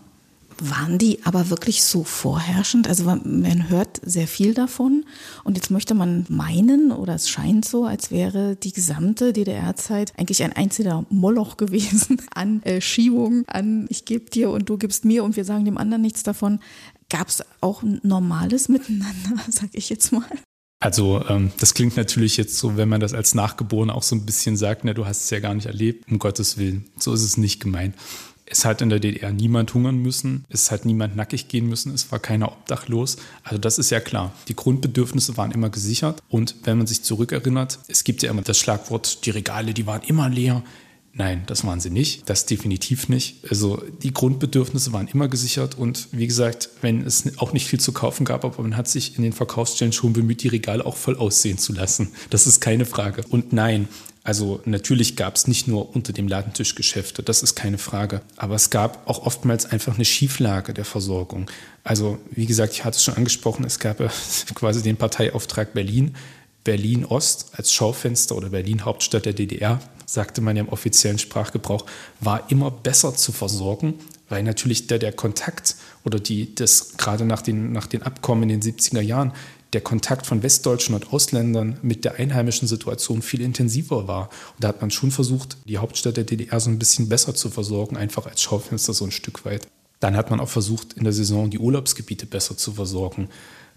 Speaker 12: Waren die aber wirklich so vorherrschend? Also man hört sehr viel davon und jetzt möchte man meinen oder es scheint so, als wäre die gesamte DDR-Zeit eigentlich ein einziger Moloch *laughs* gewesen an äh, Schiebung, an ich gebe dir und du gibst mir und wir sagen dem anderen nichts davon. Gab es auch ein normales Miteinander, *laughs* sag ich jetzt mal?
Speaker 13: Also ähm, das klingt natürlich jetzt so, wenn man das als Nachgeborener auch so ein bisschen sagt, ne, du hast es ja gar nicht erlebt, um Gottes Willen. So ist es nicht gemeint. Es hat in der DDR niemand hungern müssen, es hat niemand nackig gehen müssen, es war keiner obdachlos. Also das ist ja klar. Die Grundbedürfnisse waren immer gesichert. Und wenn man sich zurückerinnert, es gibt ja immer das Schlagwort, die Regale, die waren immer leer. Nein, das waren sie nicht. Das definitiv nicht. Also die Grundbedürfnisse waren immer gesichert und wie gesagt, wenn es auch nicht viel zu kaufen gab, aber man hat sich in den Verkaufsstellen schon bemüht, die Regale auch voll aussehen zu lassen. Das ist keine Frage. Und nein, also natürlich gab es nicht nur unter dem Ladentisch Geschäfte, das ist keine Frage. Aber es gab auch oftmals einfach eine Schieflage der Versorgung. Also wie gesagt, ich hatte es schon angesprochen, es gab *laughs* quasi den Parteiauftrag Berlin. Berlin Ost als Schaufenster oder Berlin Hauptstadt der DDR sagte man ja im offiziellen Sprachgebrauch, war immer besser zu versorgen, weil natürlich der, der Kontakt oder die, das gerade nach den, nach den Abkommen in den 70er Jahren, der Kontakt von Westdeutschen und Ausländern mit der einheimischen Situation viel intensiver war. Und da hat man schon versucht, die Hauptstadt der DDR so ein bisschen besser zu versorgen, einfach als Schaufenster so ein Stück weit. Dann hat man auch versucht, in der Saison die Urlaubsgebiete besser zu versorgen.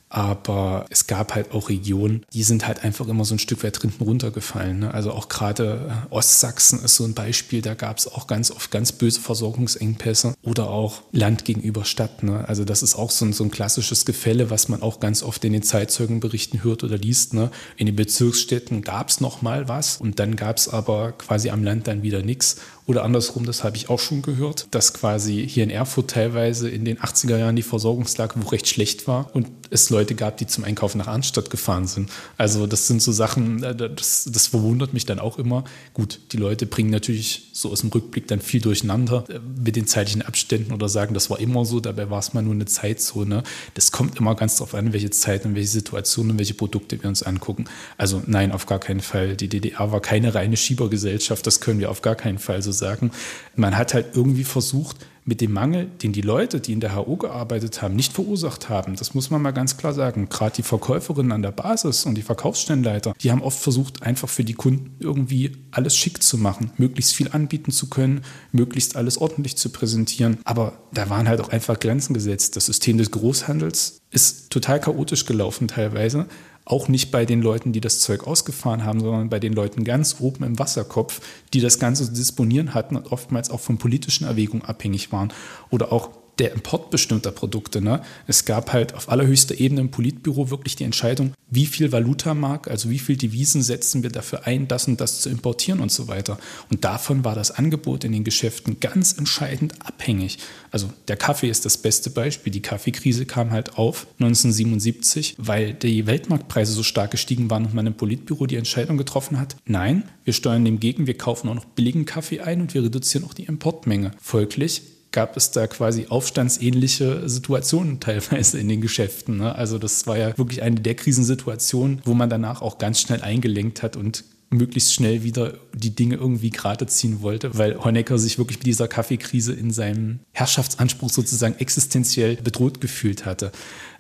Speaker 13: Aber es gab halt auch Regionen, die sind halt einfach immer so ein Stück weit hinten runtergefallen. Ne? Also auch gerade äh, Ostsachsen ist so ein Beispiel, da gab es auch ganz oft ganz böse Versorgungsengpässe oder auch Land gegenüber Stadt. Ne? Also das ist auch so ein, so ein klassisches Gefälle, was man auch ganz oft in den Zeitzeugenberichten hört oder liest. Ne? In den Bezirksstädten gab es noch mal was und dann gab es aber quasi am Land dann wieder nichts. Oder andersrum, das habe ich auch schon gehört, dass quasi hier in Erfurt teilweise in den 80er Jahren die Versorgungslage wo recht schlecht war und es Leute gab, die zum Einkaufen nach Arnstadt gefahren sind. Also das sind so Sachen, äh, das, das verwundert mich dann auch immer. Gut, die Leute bringen natürlich so aus dem Rückblick dann viel durcheinander äh, mit den zeitlichen Abständen oder sagen, das war immer so, dabei war es mal nur eine Zeitzone. Das kommt immer ganz darauf an, welche Zeit und welche Situationen und welche Produkte wir uns angucken. Also nein, auf gar keinen Fall. Die DDR war keine reine Schiebergesellschaft, das können wir auf gar keinen Fall so sagen. Man hat halt irgendwie versucht, mit dem Mangel, den die Leute, die in der HO gearbeitet haben, nicht verursacht haben. Das muss man mal ganz klar sagen. Gerade die Verkäuferinnen an der Basis und die Verkaufsstellenleiter, die haben oft versucht, einfach für die Kunden irgendwie alles schick zu machen, möglichst viel anbieten zu können, möglichst alles ordentlich zu präsentieren. Aber da waren halt auch einfach Grenzen gesetzt. Das System des Großhandels ist total chaotisch gelaufen teilweise. Auch nicht bei den Leuten, die das Zeug ausgefahren haben, sondern bei den Leuten ganz oben im Wasserkopf, die das Ganze zu disponieren hatten und oftmals auch von politischen Erwägungen abhängig waren. Oder auch der Import bestimmter Produkte. Ne? Es gab halt auf allerhöchster Ebene im Politbüro wirklich die Entscheidung, wie viel Valutamark, also wie viel Devisen setzen wir dafür ein, das und das zu importieren und so weiter. Und davon war das Angebot in den Geschäften ganz entscheidend abhängig. Also der Kaffee ist das beste Beispiel. Die Kaffeekrise kam halt auf 1977, weil die Weltmarktpreise so stark gestiegen waren und man im Politbüro die Entscheidung getroffen hat, nein, wir steuern dem gegen, wir kaufen auch noch billigen Kaffee ein und wir reduzieren auch die Importmenge. Folglich gab es da quasi aufstandsähnliche Situationen teilweise in den Geschäften. Ne? Also das war ja wirklich eine der Krisensituationen, wo man danach auch ganz schnell eingelenkt hat und möglichst schnell wieder die Dinge irgendwie gerade ziehen wollte, weil Honecker sich wirklich mit dieser Kaffeekrise in seinem Herrschaftsanspruch sozusagen existenziell bedroht gefühlt hatte.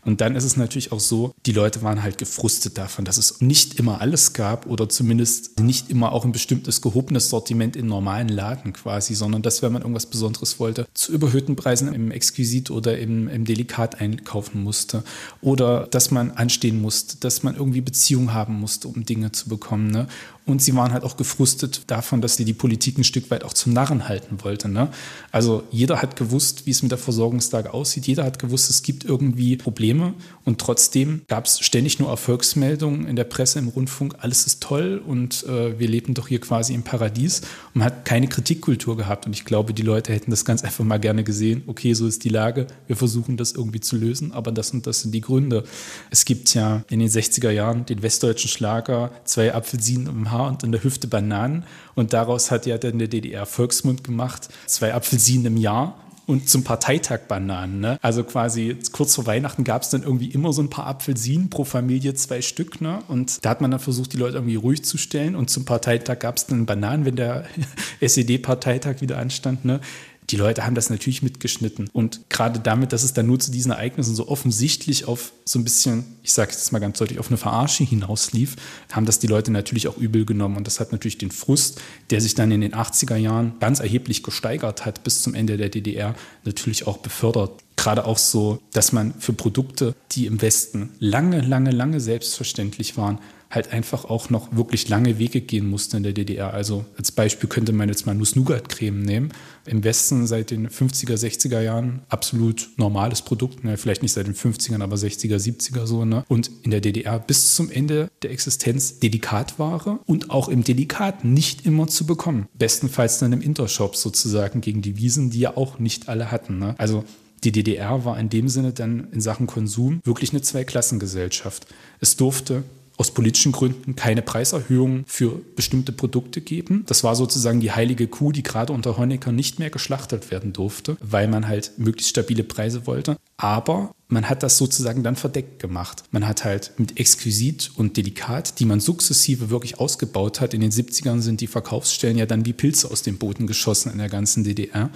Speaker 13: Und dann ist es natürlich auch so, die Leute waren halt gefrustet davon, dass es nicht immer alles gab oder zumindest nicht immer auch ein bestimmtes gehobenes Sortiment in normalen Laden quasi, sondern dass, wenn man irgendwas Besonderes wollte, zu überhöhten Preisen im Exquisit oder im, im Delikat einkaufen musste. Oder dass man anstehen musste, dass man irgendwie Beziehungen haben musste, um Dinge zu bekommen. Ne? Und sie waren halt auch gefrustet davon, dass sie die Politik ein Stück weit auch zum Narren halten wollte. Ne? Also jeder hat gewusst, wie es mit der Versorgungslage aussieht. Jeder hat gewusst, es gibt irgendwie Probleme. Und trotzdem gab es ständig nur Erfolgsmeldungen in der Presse, im Rundfunk. Alles ist toll und äh, wir leben doch hier quasi im Paradies. Und man hat keine Kritikkultur gehabt. Und ich glaube, die Leute hätten das ganz einfach mal gerne gesehen. Okay, so ist die Lage. Wir versuchen das irgendwie zu lösen. Aber das und das sind die Gründe. Es gibt ja in den 60er Jahren den westdeutschen Schlager, zwei Apfelsinen im Haar Haar und in der Hüfte Bananen. Und daraus hat ja dann der DDR Volksmund gemacht, zwei Apfelsinen im Jahr und zum Parteitag Bananen. Ne? Also quasi kurz vor Weihnachten gab es dann irgendwie immer so ein paar Apfelsinen pro Familie, zwei Stück. Ne? Und da hat man dann versucht, die Leute irgendwie ruhig zu stellen. Und zum Parteitag gab es dann Bananen, wenn der *laughs* SED-Parteitag wieder anstand. Ne? Die Leute haben das natürlich mitgeschnitten. Und gerade damit, dass es dann nur zu diesen Ereignissen so offensichtlich auf so ein bisschen, ich sage es jetzt mal ganz deutlich, auf eine Verarsche hinauslief, haben das die Leute natürlich auch übel genommen. Und das hat natürlich den Frust, der sich dann in den 80er Jahren ganz erheblich gesteigert hat bis zum Ende der DDR, natürlich auch befördert gerade auch so, dass man für Produkte, die im Westen lange, lange, lange selbstverständlich waren, halt einfach auch noch wirklich lange Wege gehen musste in der DDR. Also als Beispiel könnte man jetzt mal Nuss-Nougat-Creme nehmen. Im Westen seit den 50er, 60er Jahren absolut normales Produkt. Ne? Vielleicht nicht seit den 50ern, aber 60er, 70er so. Ne? Und in der DDR bis zum Ende der Existenz Delikatware und auch im Delikat nicht immer zu bekommen. Bestenfalls dann im Intershop sozusagen gegen die Wiesen, die ja auch nicht alle hatten. Ne? Also die DDR war in dem Sinne dann in Sachen Konsum wirklich eine Zweiklassengesellschaft. Es durfte aus politischen Gründen keine Preiserhöhung für bestimmte Produkte geben. Das war sozusagen die heilige Kuh, die gerade unter Honecker nicht mehr geschlachtet werden durfte, weil man halt möglichst stabile Preise wollte. Aber man hat das sozusagen dann verdeckt gemacht. Man hat halt mit Exquisit und Delikat, die man sukzessive wirklich ausgebaut hat, in den 70ern sind die Verkaufsstellen ja dann wie Pilze aus dem Boden geschossen in der ganzen DDR,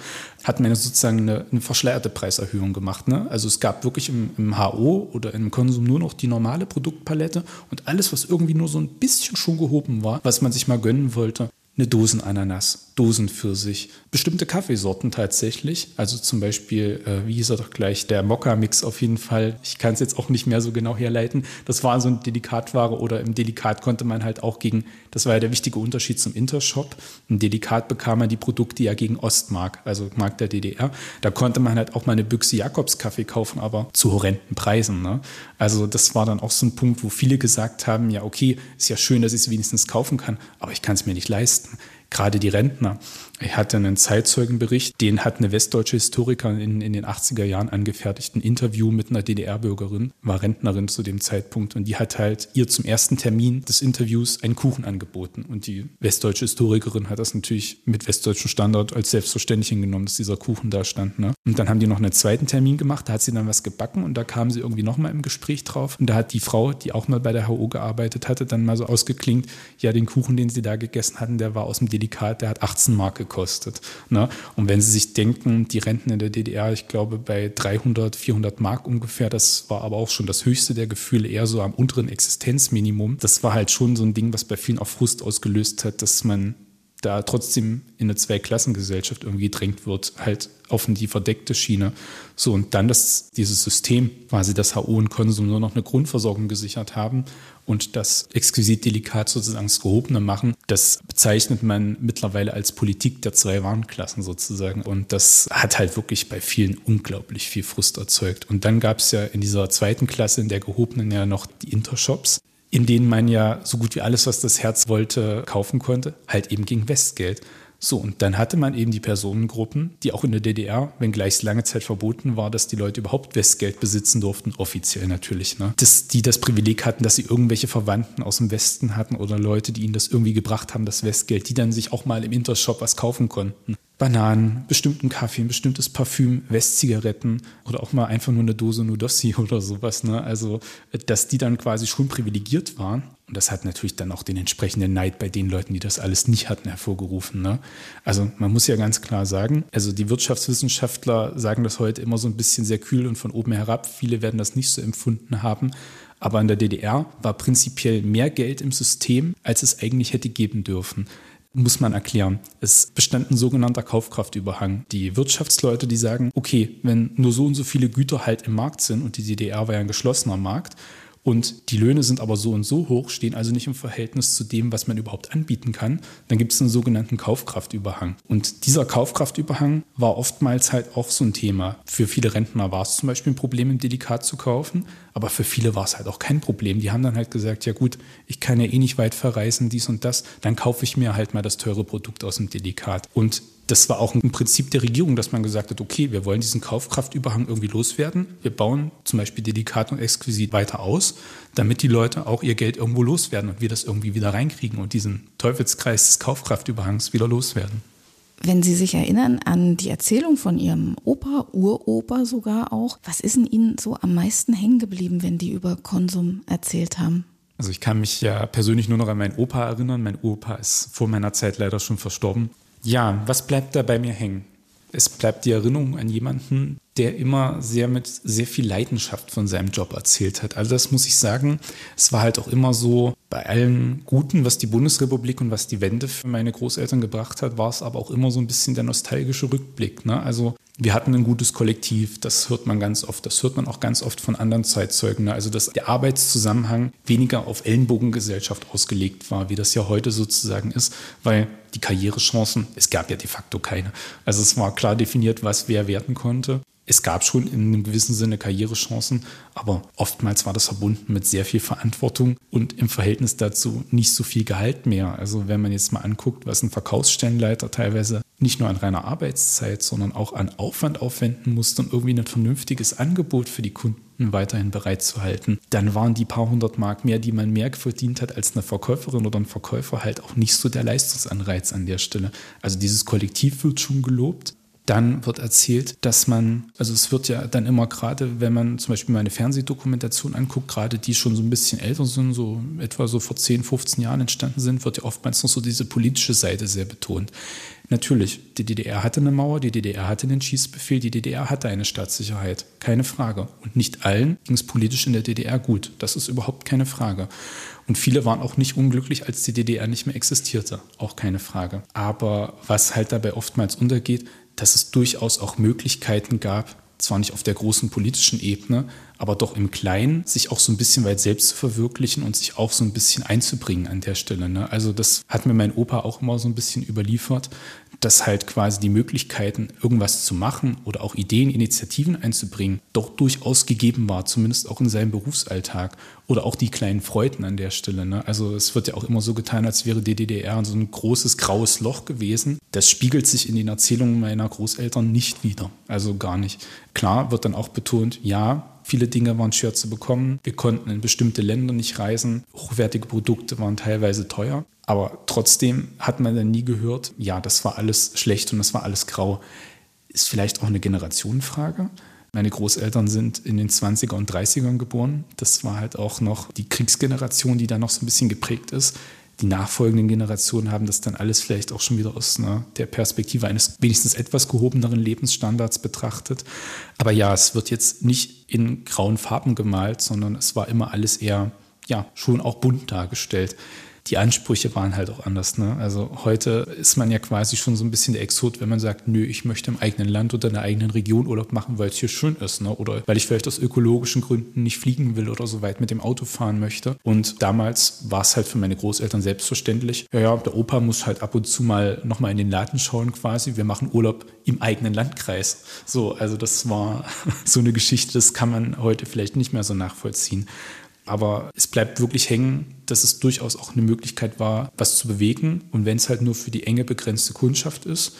Speaker 13: hat man sozusagen eine, eine verschleierte Preiserhöhung gemacht. Ne? Also es gab wirklich im, im HO oder im Konsum nur noch die normale Produktpalette und alles, was irgendwie nur so ein bisschen schon gehoben war, was man sich mal gönnen wollte, eine Dosenananas, Dosenpfirsich, bestimmte Kaffeesorten tatsächlich. Also zum Beispiel, äh, wie hieß er doch gleich, der Mokka-Mix auf jeden Fall. Ich kann es jetzt auch nicht mehr so genau herleiten. Das war so eine Delikatware oder im Delikat konnte man halt auch gegen, das war ja der wichtige Unterschied zum Intershop. Im Delikat bekam man die Produkte ja gegen Ostmark, also Mark der DDR. Da konnte man halt auch mal eine Büchse Jakobs-Kaffee kaufen, aber zu horrenden Preisen. Ne? Also das war dann auch so ein Punkt, wo viele gesagt haben, ja okay, ist ja schön, dass ich es wenigstens kaufen kann, aber ich kann es mir nicht leisten gerade die Rentner. Ich hatte einen Zeitzeugenbericht, den hat eine westdeutsche Historikerin in, in den 80er Jahren angefertigt, ein Interview mit einer DDR-Bürgerin, war Rentnerin zu dem Zeitpunkt und die hat halt ihr zum ersten Termin des Interviews einen Kuchen angeboten und die westdeutsche Historikerin hat das natürlich mit westdeutschem Standard als selbstverständlich hingenommen, dass dieser Kuchen da stand. Ne? Und dann haben die noch einen zweiten Termin gemacht, da hat sie dann was gebacken und da kam sie irgendwie nochmal im Gespräch drauf und da hat die Frau, die auch mal bei der HO gearbeitet hatte, dann mal so ausgeklingt, ja, den Kuchen, den sie da gegessen hatten, der war aus dem Delikat, der hat 18 Mark gekostet. Ne? Und wenn Sie sich denken, die Renten in der DDR, ich glaube bei 300, 400 Mark ungefähr, das war aber auch schon das höchste der Gefühle, eher so am unteren Existenzminimum. Das war halt schon so ein Ding, was bei vielen auch Frust ausgelöst hat, dass man da trotzdem in eine Zweiklassengesellschaft irgendwie gedrängt wird, halt auf die verdeckte Schiene. So, und dann, dass dieses System, quasi das HO und Konsum nur noch eine Grundversorgung gesichert haben und das exquisit delikat sozusagen das Gehobene machen, das bezeichnet man mittlerweile als Politik der zwei Warenklassen sozusagen. Und das hat halt wirklich bei vielen unglaublich viel Frust erzeugt. Und dann gab es ja in dieser zweiten Klasse, in der Gehobenen ja noch die Intershops in denen man ja so gut wie alles, was das Herz wollte, kaufen konnte, halt eben gegen Westgeld. So, und dann hatte man eben die Personengruppen, die auch in der DDR, wenngleich es lange Zeit verboten war, dass die Leute überhaupt Westgeld besitzen durften, offiziell natürlich, ne? dass die das Privileg hatten, dass sie irgendwelche Verwandten aus dem Westen hatten oder Leute, die ihnen das irgendwie gebracht haben, das Westgeld, die dann sich auch mal im Intershop was kaufen konnten. Bananen, bestimmten Kaffee, ein bestimmtes Parfüm, Westzigaretten oder auch mal einfach nur eine Dose Nudossi *laughs* oder sowas. Ne? Also, dass die dann quasi schon privilegiert waren. Und das hat natürlich dann auch den entsprechenden Neid bei den Leuten, die das alles nicht hatten, hervorgerufen. Ne? Also man muss ja ganz klar sagen, also die Wirtschaftswissenschaftler sagen das heute immer so ein bisschen sehr kühl und von oben herab. Viele werden das nicht so empfunden haben. Aber in der DDR war prinzipiell mehr Geld im System, als es eigentlich hätte geben dürfen muss man erklären. Es bestand ein sogenannter Kaufkraftüberhang. Die Wirtschaftsleute, die sagen, okay, wenn nur so und so viele Güter halt im Markt sind und die DDR war ja ein geschlossener Markt, und die Löhne sind aber so und so hoch, stehen also nicht im Verhältnis zu dem, was man überhaupt anbieten kann, dann gibt es einen sogenannten Kaufkraftüberhang. Und dieser Kaufkraftüberhang war oftmals halt auch so ein Thema. Für viele Rentner war es zum Beispiel ein Problem, im Delikat zu kaufen, aber für viele war es halt auch kein Problem. Die haben dann halt gesagt, ja gut, ich kann ja eh nicht weit verreisen, dies und das, dann kaufe ich mir halt mal das teure Produkt aus dem Delikat. Und das war auch ein Prinzip der Regierung, dass man gesagt hat, okay, wir wollen diesen Kaufkraftüberhang irgendwie loswerden. Wir bauen zum Beispiel Delikat und Exquisit weiter aus, damit die Leute auch ihr Geld irgendwo loswerden und wir das irgendwie wieder reinkriegen und diesen Teufelskreis des Kaufkraftüberhangs wieder loswerden.
Speaker 12: Wenn Sie sich erinnern an die Erzählung von Ihrem Opa, Uropa sogar auch, was ist in Ihnen so am meisten hängen geblieben, wenn die über Konsum erzählt haben?
Speaker 13: Also ich kann mich ja persönlich nur noch an meinen Opa erinnern. Mein Opa ist vor meiner Zeit leider schon verstorben. Ja, was bleibt da bei mir hängen? Es bleibt die Erinnerung an jemanden, der immer sehr mit sehr viel Leidenschaft von seinem Job erzählt hat. Also das muss ich sagen, es war halt auch immer so, bei allem Guten, was die Bundesrepublik und was die Wende für meine Großeltern gebracht hat, war es aber auch immer so ein bisschen der nostalgische Rückblick. Ne? Also wir hatten ein gutes Kollektiv, das hört man ganz oft, das hört man auch ganz oft von anderen Zeitzeugen. Ne? Also dass der Arbeitszusammenhang weniger auf Ellenbogengesellschaft ausgelegt war, wie das ja heute sozusagen ist, weil die Karrierechancen, es gab ja de facto keine. Also es war klar definiert, was wer werden konnte es gab schon in einem gewissen Sinne Karrierechancen, aber oftmals war das verbunden mit sehr viel Verantwortung und im Verhältnis dazu nicht so viel Gehalt mehr. Also wenn man jetzt mal anguckt, was ein Verkaufsstellenleiter teilweise nicht nur an reiner Arbeitszeit, sondern auch an Aufwand aufwenden musste, um irgendwie ein vernünftiges Angebot für die Kunden weiterhin bereitzuhalten, dann waren die paar hundert Mark mehr, die man mehr verdient hat als eine Verkäuferin oder ein Verkäufer, halt auch nicht so der Leistungsanreiz an der Stelle. Also dieses Kollektiv wird schon gelobt, dann wird erzählt, dass man, also es wird ja dann immer gerade, wenn man zum Beispiel mal eine Fernsehdokumentation anguckt, gerade die schon so ein bisschen älter sind, so etwa so vor 10, 15 Jahren entstanden sind, wird ja oftmals noch so diese politische Seite sehr betont. Natürlich, die DDR hatte eine Mauer, die DDR hatte einen Schießbefehl, die DDR hatte eine Staatssicherheit, keine Frage. Und nicht allen ging es politisch in der DDR gut, das ist überhaupt keine Frage. Und viele waren auch nicht unglücklich, als die DDR nicht mehr existierte, auch keine Frage. Aber was halt dabei oftmals untergeht, dass es durchaus auch Möglichkeiten gab, zwar nicht auf der großen politischen Ebene, aber doch im Kleinen, sich auch so ein bisschen weit selbst zu verwirklichen und sich auch so ein bisschen einzubringen an der Stelle. Ne? Also das hat mir mein Opa auch immer so ein bisschen überliefert, dass halt quasi die Möglichkeiten, irgendwas zu machen oder auch Ideen, Initiativen einzubringen, doch durchaus gegeben war, zumindest auch in seinem Berufsalltag oder auch die kleinen Freuden an der Stelle. Ne? Also es wird ja auch immer so getan, als wäre die DDR so ein großes graues Loch gewesen. Das spiegelt sich in den Erzählungen meiner Großeltern nicht wieder, also gar nicht. Klar wird dann auch betont, ja, Viele Dinge waren schwer zu bekommen. Wir konnten in bestimmte Länder nicht reisen. Hochwertige Produkte waren teilweise teuer. Aber trotzdem hat man dann nie gehört, ja, das war alles schlecht und das war alles grau. Ist vielleicht auch eine Generationenfrage. Meine Großeltern sind in den 20er und 30ern geboren. Das war halt auch noch die Kriegsgeneration, die da noch so ein bisschen geprägt ist. Die nachfolgenden Generationen haben das dann alles vielleicht auch schon wieder aus ne, der Perspektive eines wenigstens etwas gehobeneren Lebensstandards betrachtet. Aber ja, es wird jetzt nicht in grauen Farben gemalt, sondern es war immer alles eher, ja, schon auch bunt dargestellt die Ansprüche waren halt auch anders. Ne? Also heute ist man ja quasi schon so ein bisschen der Exot, wenn man sagt, nö, ich möchte im eigenen Land oder in der eigenen Region Urlaub machen, weil es hier schön ist. Ne? Oder weil ich vielleicht aus ökologischen Gründen nicht fliegen will oder so weit mit dem Auto fahren möchte. Und damals war es halt für meine Großeltern selbstverständlich. Ja, ja, der Opa muss halt ab und zu mal nochmal in den Laden schauen quasi. Wir machen Urlaub im eigenen Landkreis. So, also das war *laughs* so eine Geschichte, das kann man heute vielleicht nicht mehr so nachvollziehen. Aber es bleibt wirklich hängen, dass es durchaus auch eine Möglichkeit war, was zu bewegen. Und wenn es halt nur für die enge begrenzte Kundschaft ist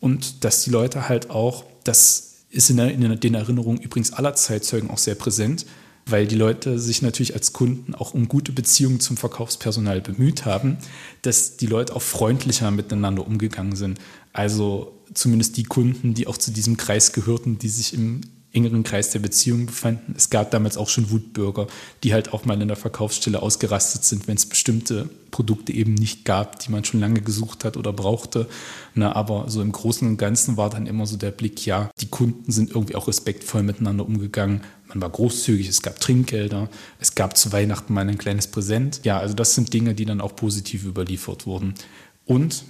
Speaker 13: und dass die Leute halt auch, das ist in, der, in den Erinnerungen übrigens aller Zeitzeugen auch sehr präsent, weil die Leute sich natürlich als Kunden auch um gute Beziehungen zum Verkaufspersonal bemüht haben, dass die Leute auch freundlicher miteinander umgegangen sind. Also zumindest die Kunden, die auch zu diesem Kreis gehörten, die sich im engeren Kreis der Beziehungen befanden. Es gab damals auch schon Wutbürger, die halt auch mal in der Verkaufsstelle ausgerastet sind, wenn es bestimmte Produkte eben nicht gab, die man schon lange gesucht hat oder brauchte. Na, aber so im Großen und Ganzen war dann immer so der Blick, ja, die Kunden sind irgendwie auch respektvoll miteinander umgegangen. Man war großzügig, es gab Trinkgelder, es gab zu Weihnachten mal ein kleines Präsent. Ja, also das sind Dinge, die dann auch positiv überliefert wurden. Und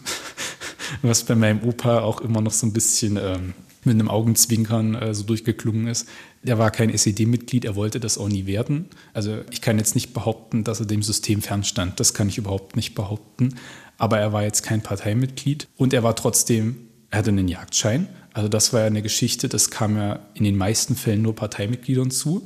Speaker 13: *laughs* was bei meinem Opa auch immer noch so ein bisschen ähm, mit einem Augenzwinkern äh, so durchgeklungen ist. Er war kein SED-Mitglied, er wollte das auch nie werden. Also ich kann jetzt nicht behaupten, dass er dem System fernstand. Das kann ich überhaupt nicht behaupten. Aber er war jetzt kein Parteimitglied und er war trotzdem, er hatte einen Jagdschein. Also das war ja eine Geschichte, das kam ja in den meisten Fällen nur Parteimitgliedern zu.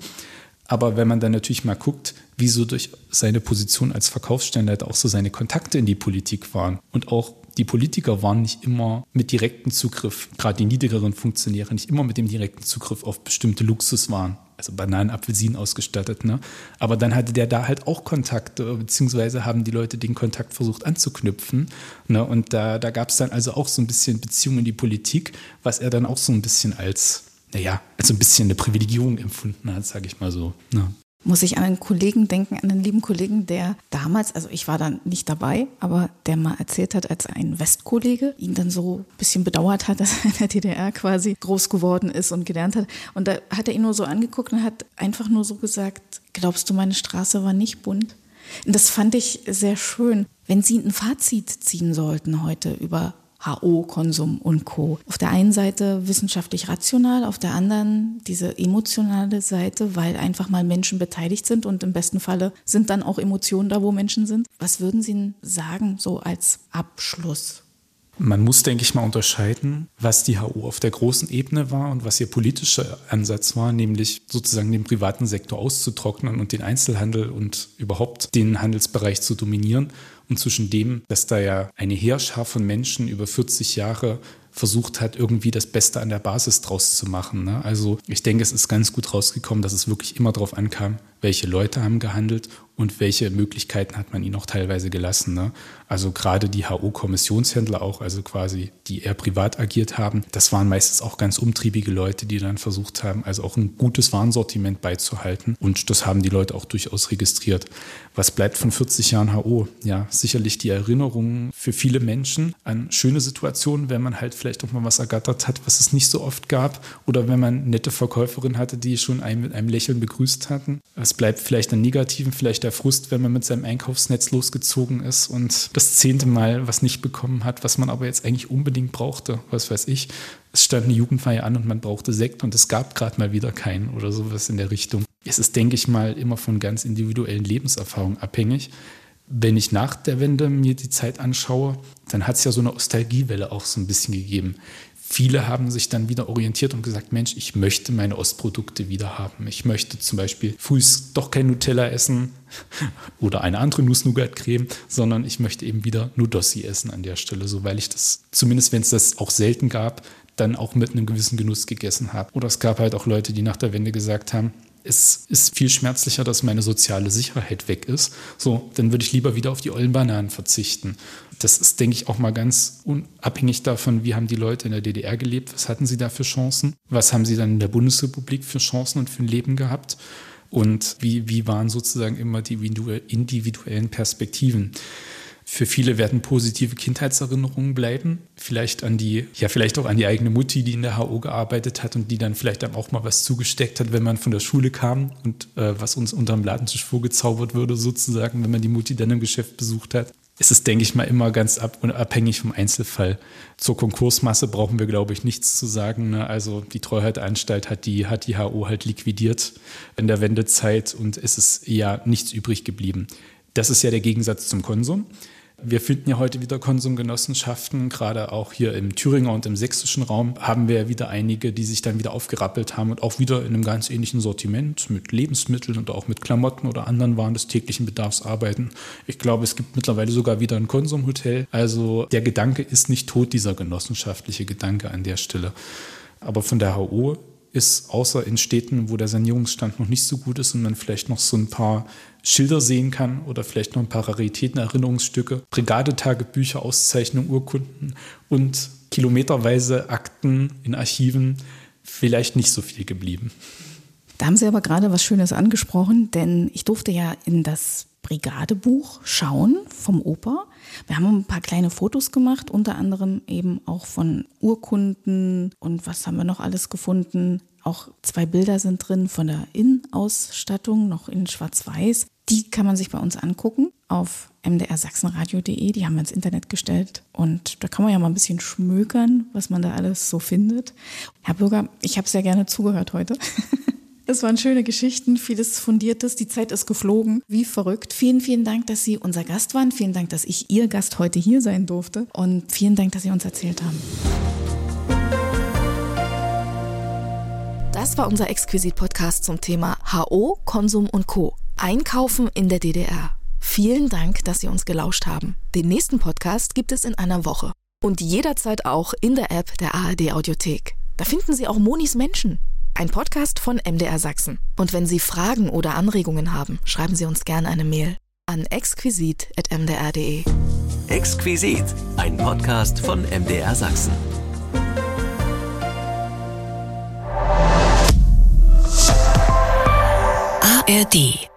Speaker 13: Aber wenn man dann natürlich mal guckt, wieso durch seine Position als Verkaufsstände auch so seine Kontakte in die Politik waren und auch die Politiker waren nicht immer mit direktem Zugriff, gerade die niedrigeren Funktionäre, nicht immer mit dem direkten Zugriff auf bestimmte Luxuswaren, also Bananen, Apfelsinen ausgestattet. Ne? Aber dann hatte der da halt auch Kontakte, beziehungsweise haben die Leute den Kontakt versucht anzuknüpfen. Ne? Und da, da gab es dann also auch so ein bisschen Beziehungen in die Politik, was er dann auch so ein bisschen als, naja, als ein bisschen eine Privilegierung empfunden hat, sage ich mal so. Ne?
Speaker 12: muss ich an einen Kollegen denken, an einen lieben Kollegen, der damals, also ich war dann nicht dabei, aber der mal erzählt hat, als ein Westkollege ihn dann so ein bisschen bedauert hat, *laughs* dass er in der DDR quasi groß geworden ist und gelernt hat. Und da hat er ihn nur so angeguckt und hat einfach nur so gesagt, glaubst du, meine Straße war nicht bunt? Und das fand ich sehr schön. Wenn Sie ein Fazit ziehen sollten heute über HO, Konsum und Co. Auf der einen Seite wissenschaftlich rational, auf der anderen diese emotionale Seite, weil einfach mal Menschen beteiligt sind und im besten Falle sind dann auch Emotionen da, wo Menschen sind. Was würden Sie sagen, so als Abschluss?
Speaker 13: Man muss, denke ich mal, unterscheiden, was die HU auf der großen Ebene war und was ihr politischer Ansatz war, nämlich sozusagen den privaten Sektor auszutrocknen und den Einzelhandel und überhaupt den Handelsbereich zu dominieren. Und zwischen dem, dass da ja eine Heerschar von Menschen über 40 Jahre versucht hat, irgendwie das Beste an der Basis draus zu machen. Ne? Also ich denke, es ist ganz gut rausgekommen, dass es wirklich immer darauf ankam, welche Leute haben gehandelt und welche Möglichkeiten hat man ihnen auch teilweise gelassen. Ne? Also gerade die HO-Kommissionshändler auch, also quasi die eher privat agiert haben, das waren meistens auch ganz umtriebige Leute, die dann versucht haben, also auch ein gutes Warensortiment beizuhalten. Und das haben die Leute auch durchaus registriert. Was bleibt von 40 Jahren HO? Ja, sicherlich die Erinnerungen für viele Menschen an schöne Situationen, wenn man halt vielleicht auch mal was ergattert hat, was es nicht so oft gab. Oder wenn man nette Verkäuferinnen hatte, die schon einen mit einem Lächeln begrüßt hatten. Es bleibt vielleicht an Negativen, vielleicht der Frust, wenn man mit seinem Einkaufsnetz losgezogen ist und das zehnte Mal was nicht bekommen hat, was man aber jetzt eigentlich unbedingt brauchte. Was weiß ich. Es stand eine Jugendfeier an und man brauchte Sekt und es gab gerade mal wieder keinen oder sowas in der Richtung. Es ist, denke ich mal, immer von ganz individuellen Lebenserfahrungen abhängig. Wenn ich nach der Wende mir die Zeit anschaue, dann hat es ja so eine Nostalgiewelle auch so ein bisschen gegeben viele haben sich dann wieder orientiert und gesagt, Mensch, ich möchte meine Ostprodukte wieder haben. Ich möchte zum Beispiel früh doch kein Nutella essen *laughs* oder eine andere Nuss-Nougat-Creme, sondern ich möchte eben wieder Nudossi essen an der Stelle, so weil ich das, zumindest wenn es das auch selten gab, dann auch mit einem gewissen Genuss gegessen habe. Oder es gab halt auch Leute, die nach der Wende gesagt haben, es ist viel schmerzlicher, dass meine soziale Sicherheit weg ist. So, dann würde ich lieber wieder auf die ollen Bananen verzichten. Das ist, denke ich, auch mal ganz unabhängig davon, wie haben die Leute in der DDR gelebt, was hatten sie da für Chancen, was haben sie dann in der Bundesrepublik für Chancen und für ein Leben gehabt und wie, wie waren sozusagen immer die individuellen Perspektiven. Für viele werden positive Kindheitserinnerungen bleiben. Vielleicht an die, ja, vielleicht auch an die eigene Mutti, die in der HO gearbeitet hat und die dann vielleicht dann auch mal was zugesteckt hat, wenn man von der Schule kam und äh, was uns unterm Ladentisch vorgezaubert würde, sozusagen, wenn man die Mutti dann im Geschäft besucht hat. Es ist, denke ich mal, immer ganz ab abhängig vom Einzelfall. Zur Konkursmasse brauchen wir, glaube ich, nichts zu sagen. Ne? Also die Treuhandanstalt hat die, hat die HO halt liquidiert in der Wendezeit und es ist ja nichts übrig geblieben. Das ist ja der Gegensatz zum Konsum. Wir finden ja heute wieder Konsumgenossenschaften, gerade auch hier im Thüringer und im sächsischen Raum haben wir ja wieder einige, die sich dann wieder aufgerappelt haben und auch wieder in einem ganz ähnlichen Sortiment mit Lebensmitteln und auch mit Klamotten oder anderen Waren des täglichen Bedarfs arbeiten. Ich glaube, es gibt mittlerweile sogar wieder ein Konsumhotel. Also der Gedanke ist nicht tot, dieser genossenschaftliche Gedanke an der Stelle. Aber von der HO ist, außer in Städten, wo der Sanierungsstand noch nicht so gut ist und man vielleicht noch so ein paar Schilder sehen kann oder vielleicht noch ein paar Raritäten, Erinnerungsstücke, Brigadetagebücher, Auszeichnungen, Urkunden und kilometerweise Akten in Archiven vielleicht nicht so viel geblieben.
Speaker 12: Da haben Sie aber gerade was Schönes angesprochen, denn ich durfte ja in das Brigadebuch schauen vom Oper. Wir haben ein paar kleine Fotos gemacht, unter anderem eben auch von Urkunden und was haben wir noch alles gefunden. Auch zwei Bilder sind drin von der Innenausstattung, noch in Schwarz-Weiß. Die kann man sich bei uns angucken auf mdrsachsenradio.de. Die haben wir ins Internet gestellt. Und da kann man ja mal ein bisschen schmökern, was man da alles so findet. Herr Bürger, ich habe sehr gerne zugehört heute. *laughs* Es waren schöne Geschichten, vieles Fundiertes. Die Zeit ist geflogen, wie verrückt. Vielen, vielen Dank, dass Sie unser Gast waren. Vielen Dank, dass ich Ihr Gast heute hier sein durfte. Und vielen Dank, dass Sie uns erzählt haben.
Speaker 1: Das war unser Exquisit-Podcast zum Thema HO, Konsum und Co. Einkaufen in der DDR. Vielen Dank, dass Sie uns gelauscht haben. Den nächsten Podcast gibt es in einer Woche. Und jederzeit auch in der App der ARD Audiothek. Da finden Sie auch Monis Menschen. Ein Podcast von MDR Sachsen. Und wenn Sie Fragen oder Anregungen haben, schreiben Sie uns gerne eine Mail an exquisit.mdr.de.
Speaker 2: Exquisit, ein Podcast von MDR Sachsen.
Speaker 14: ARD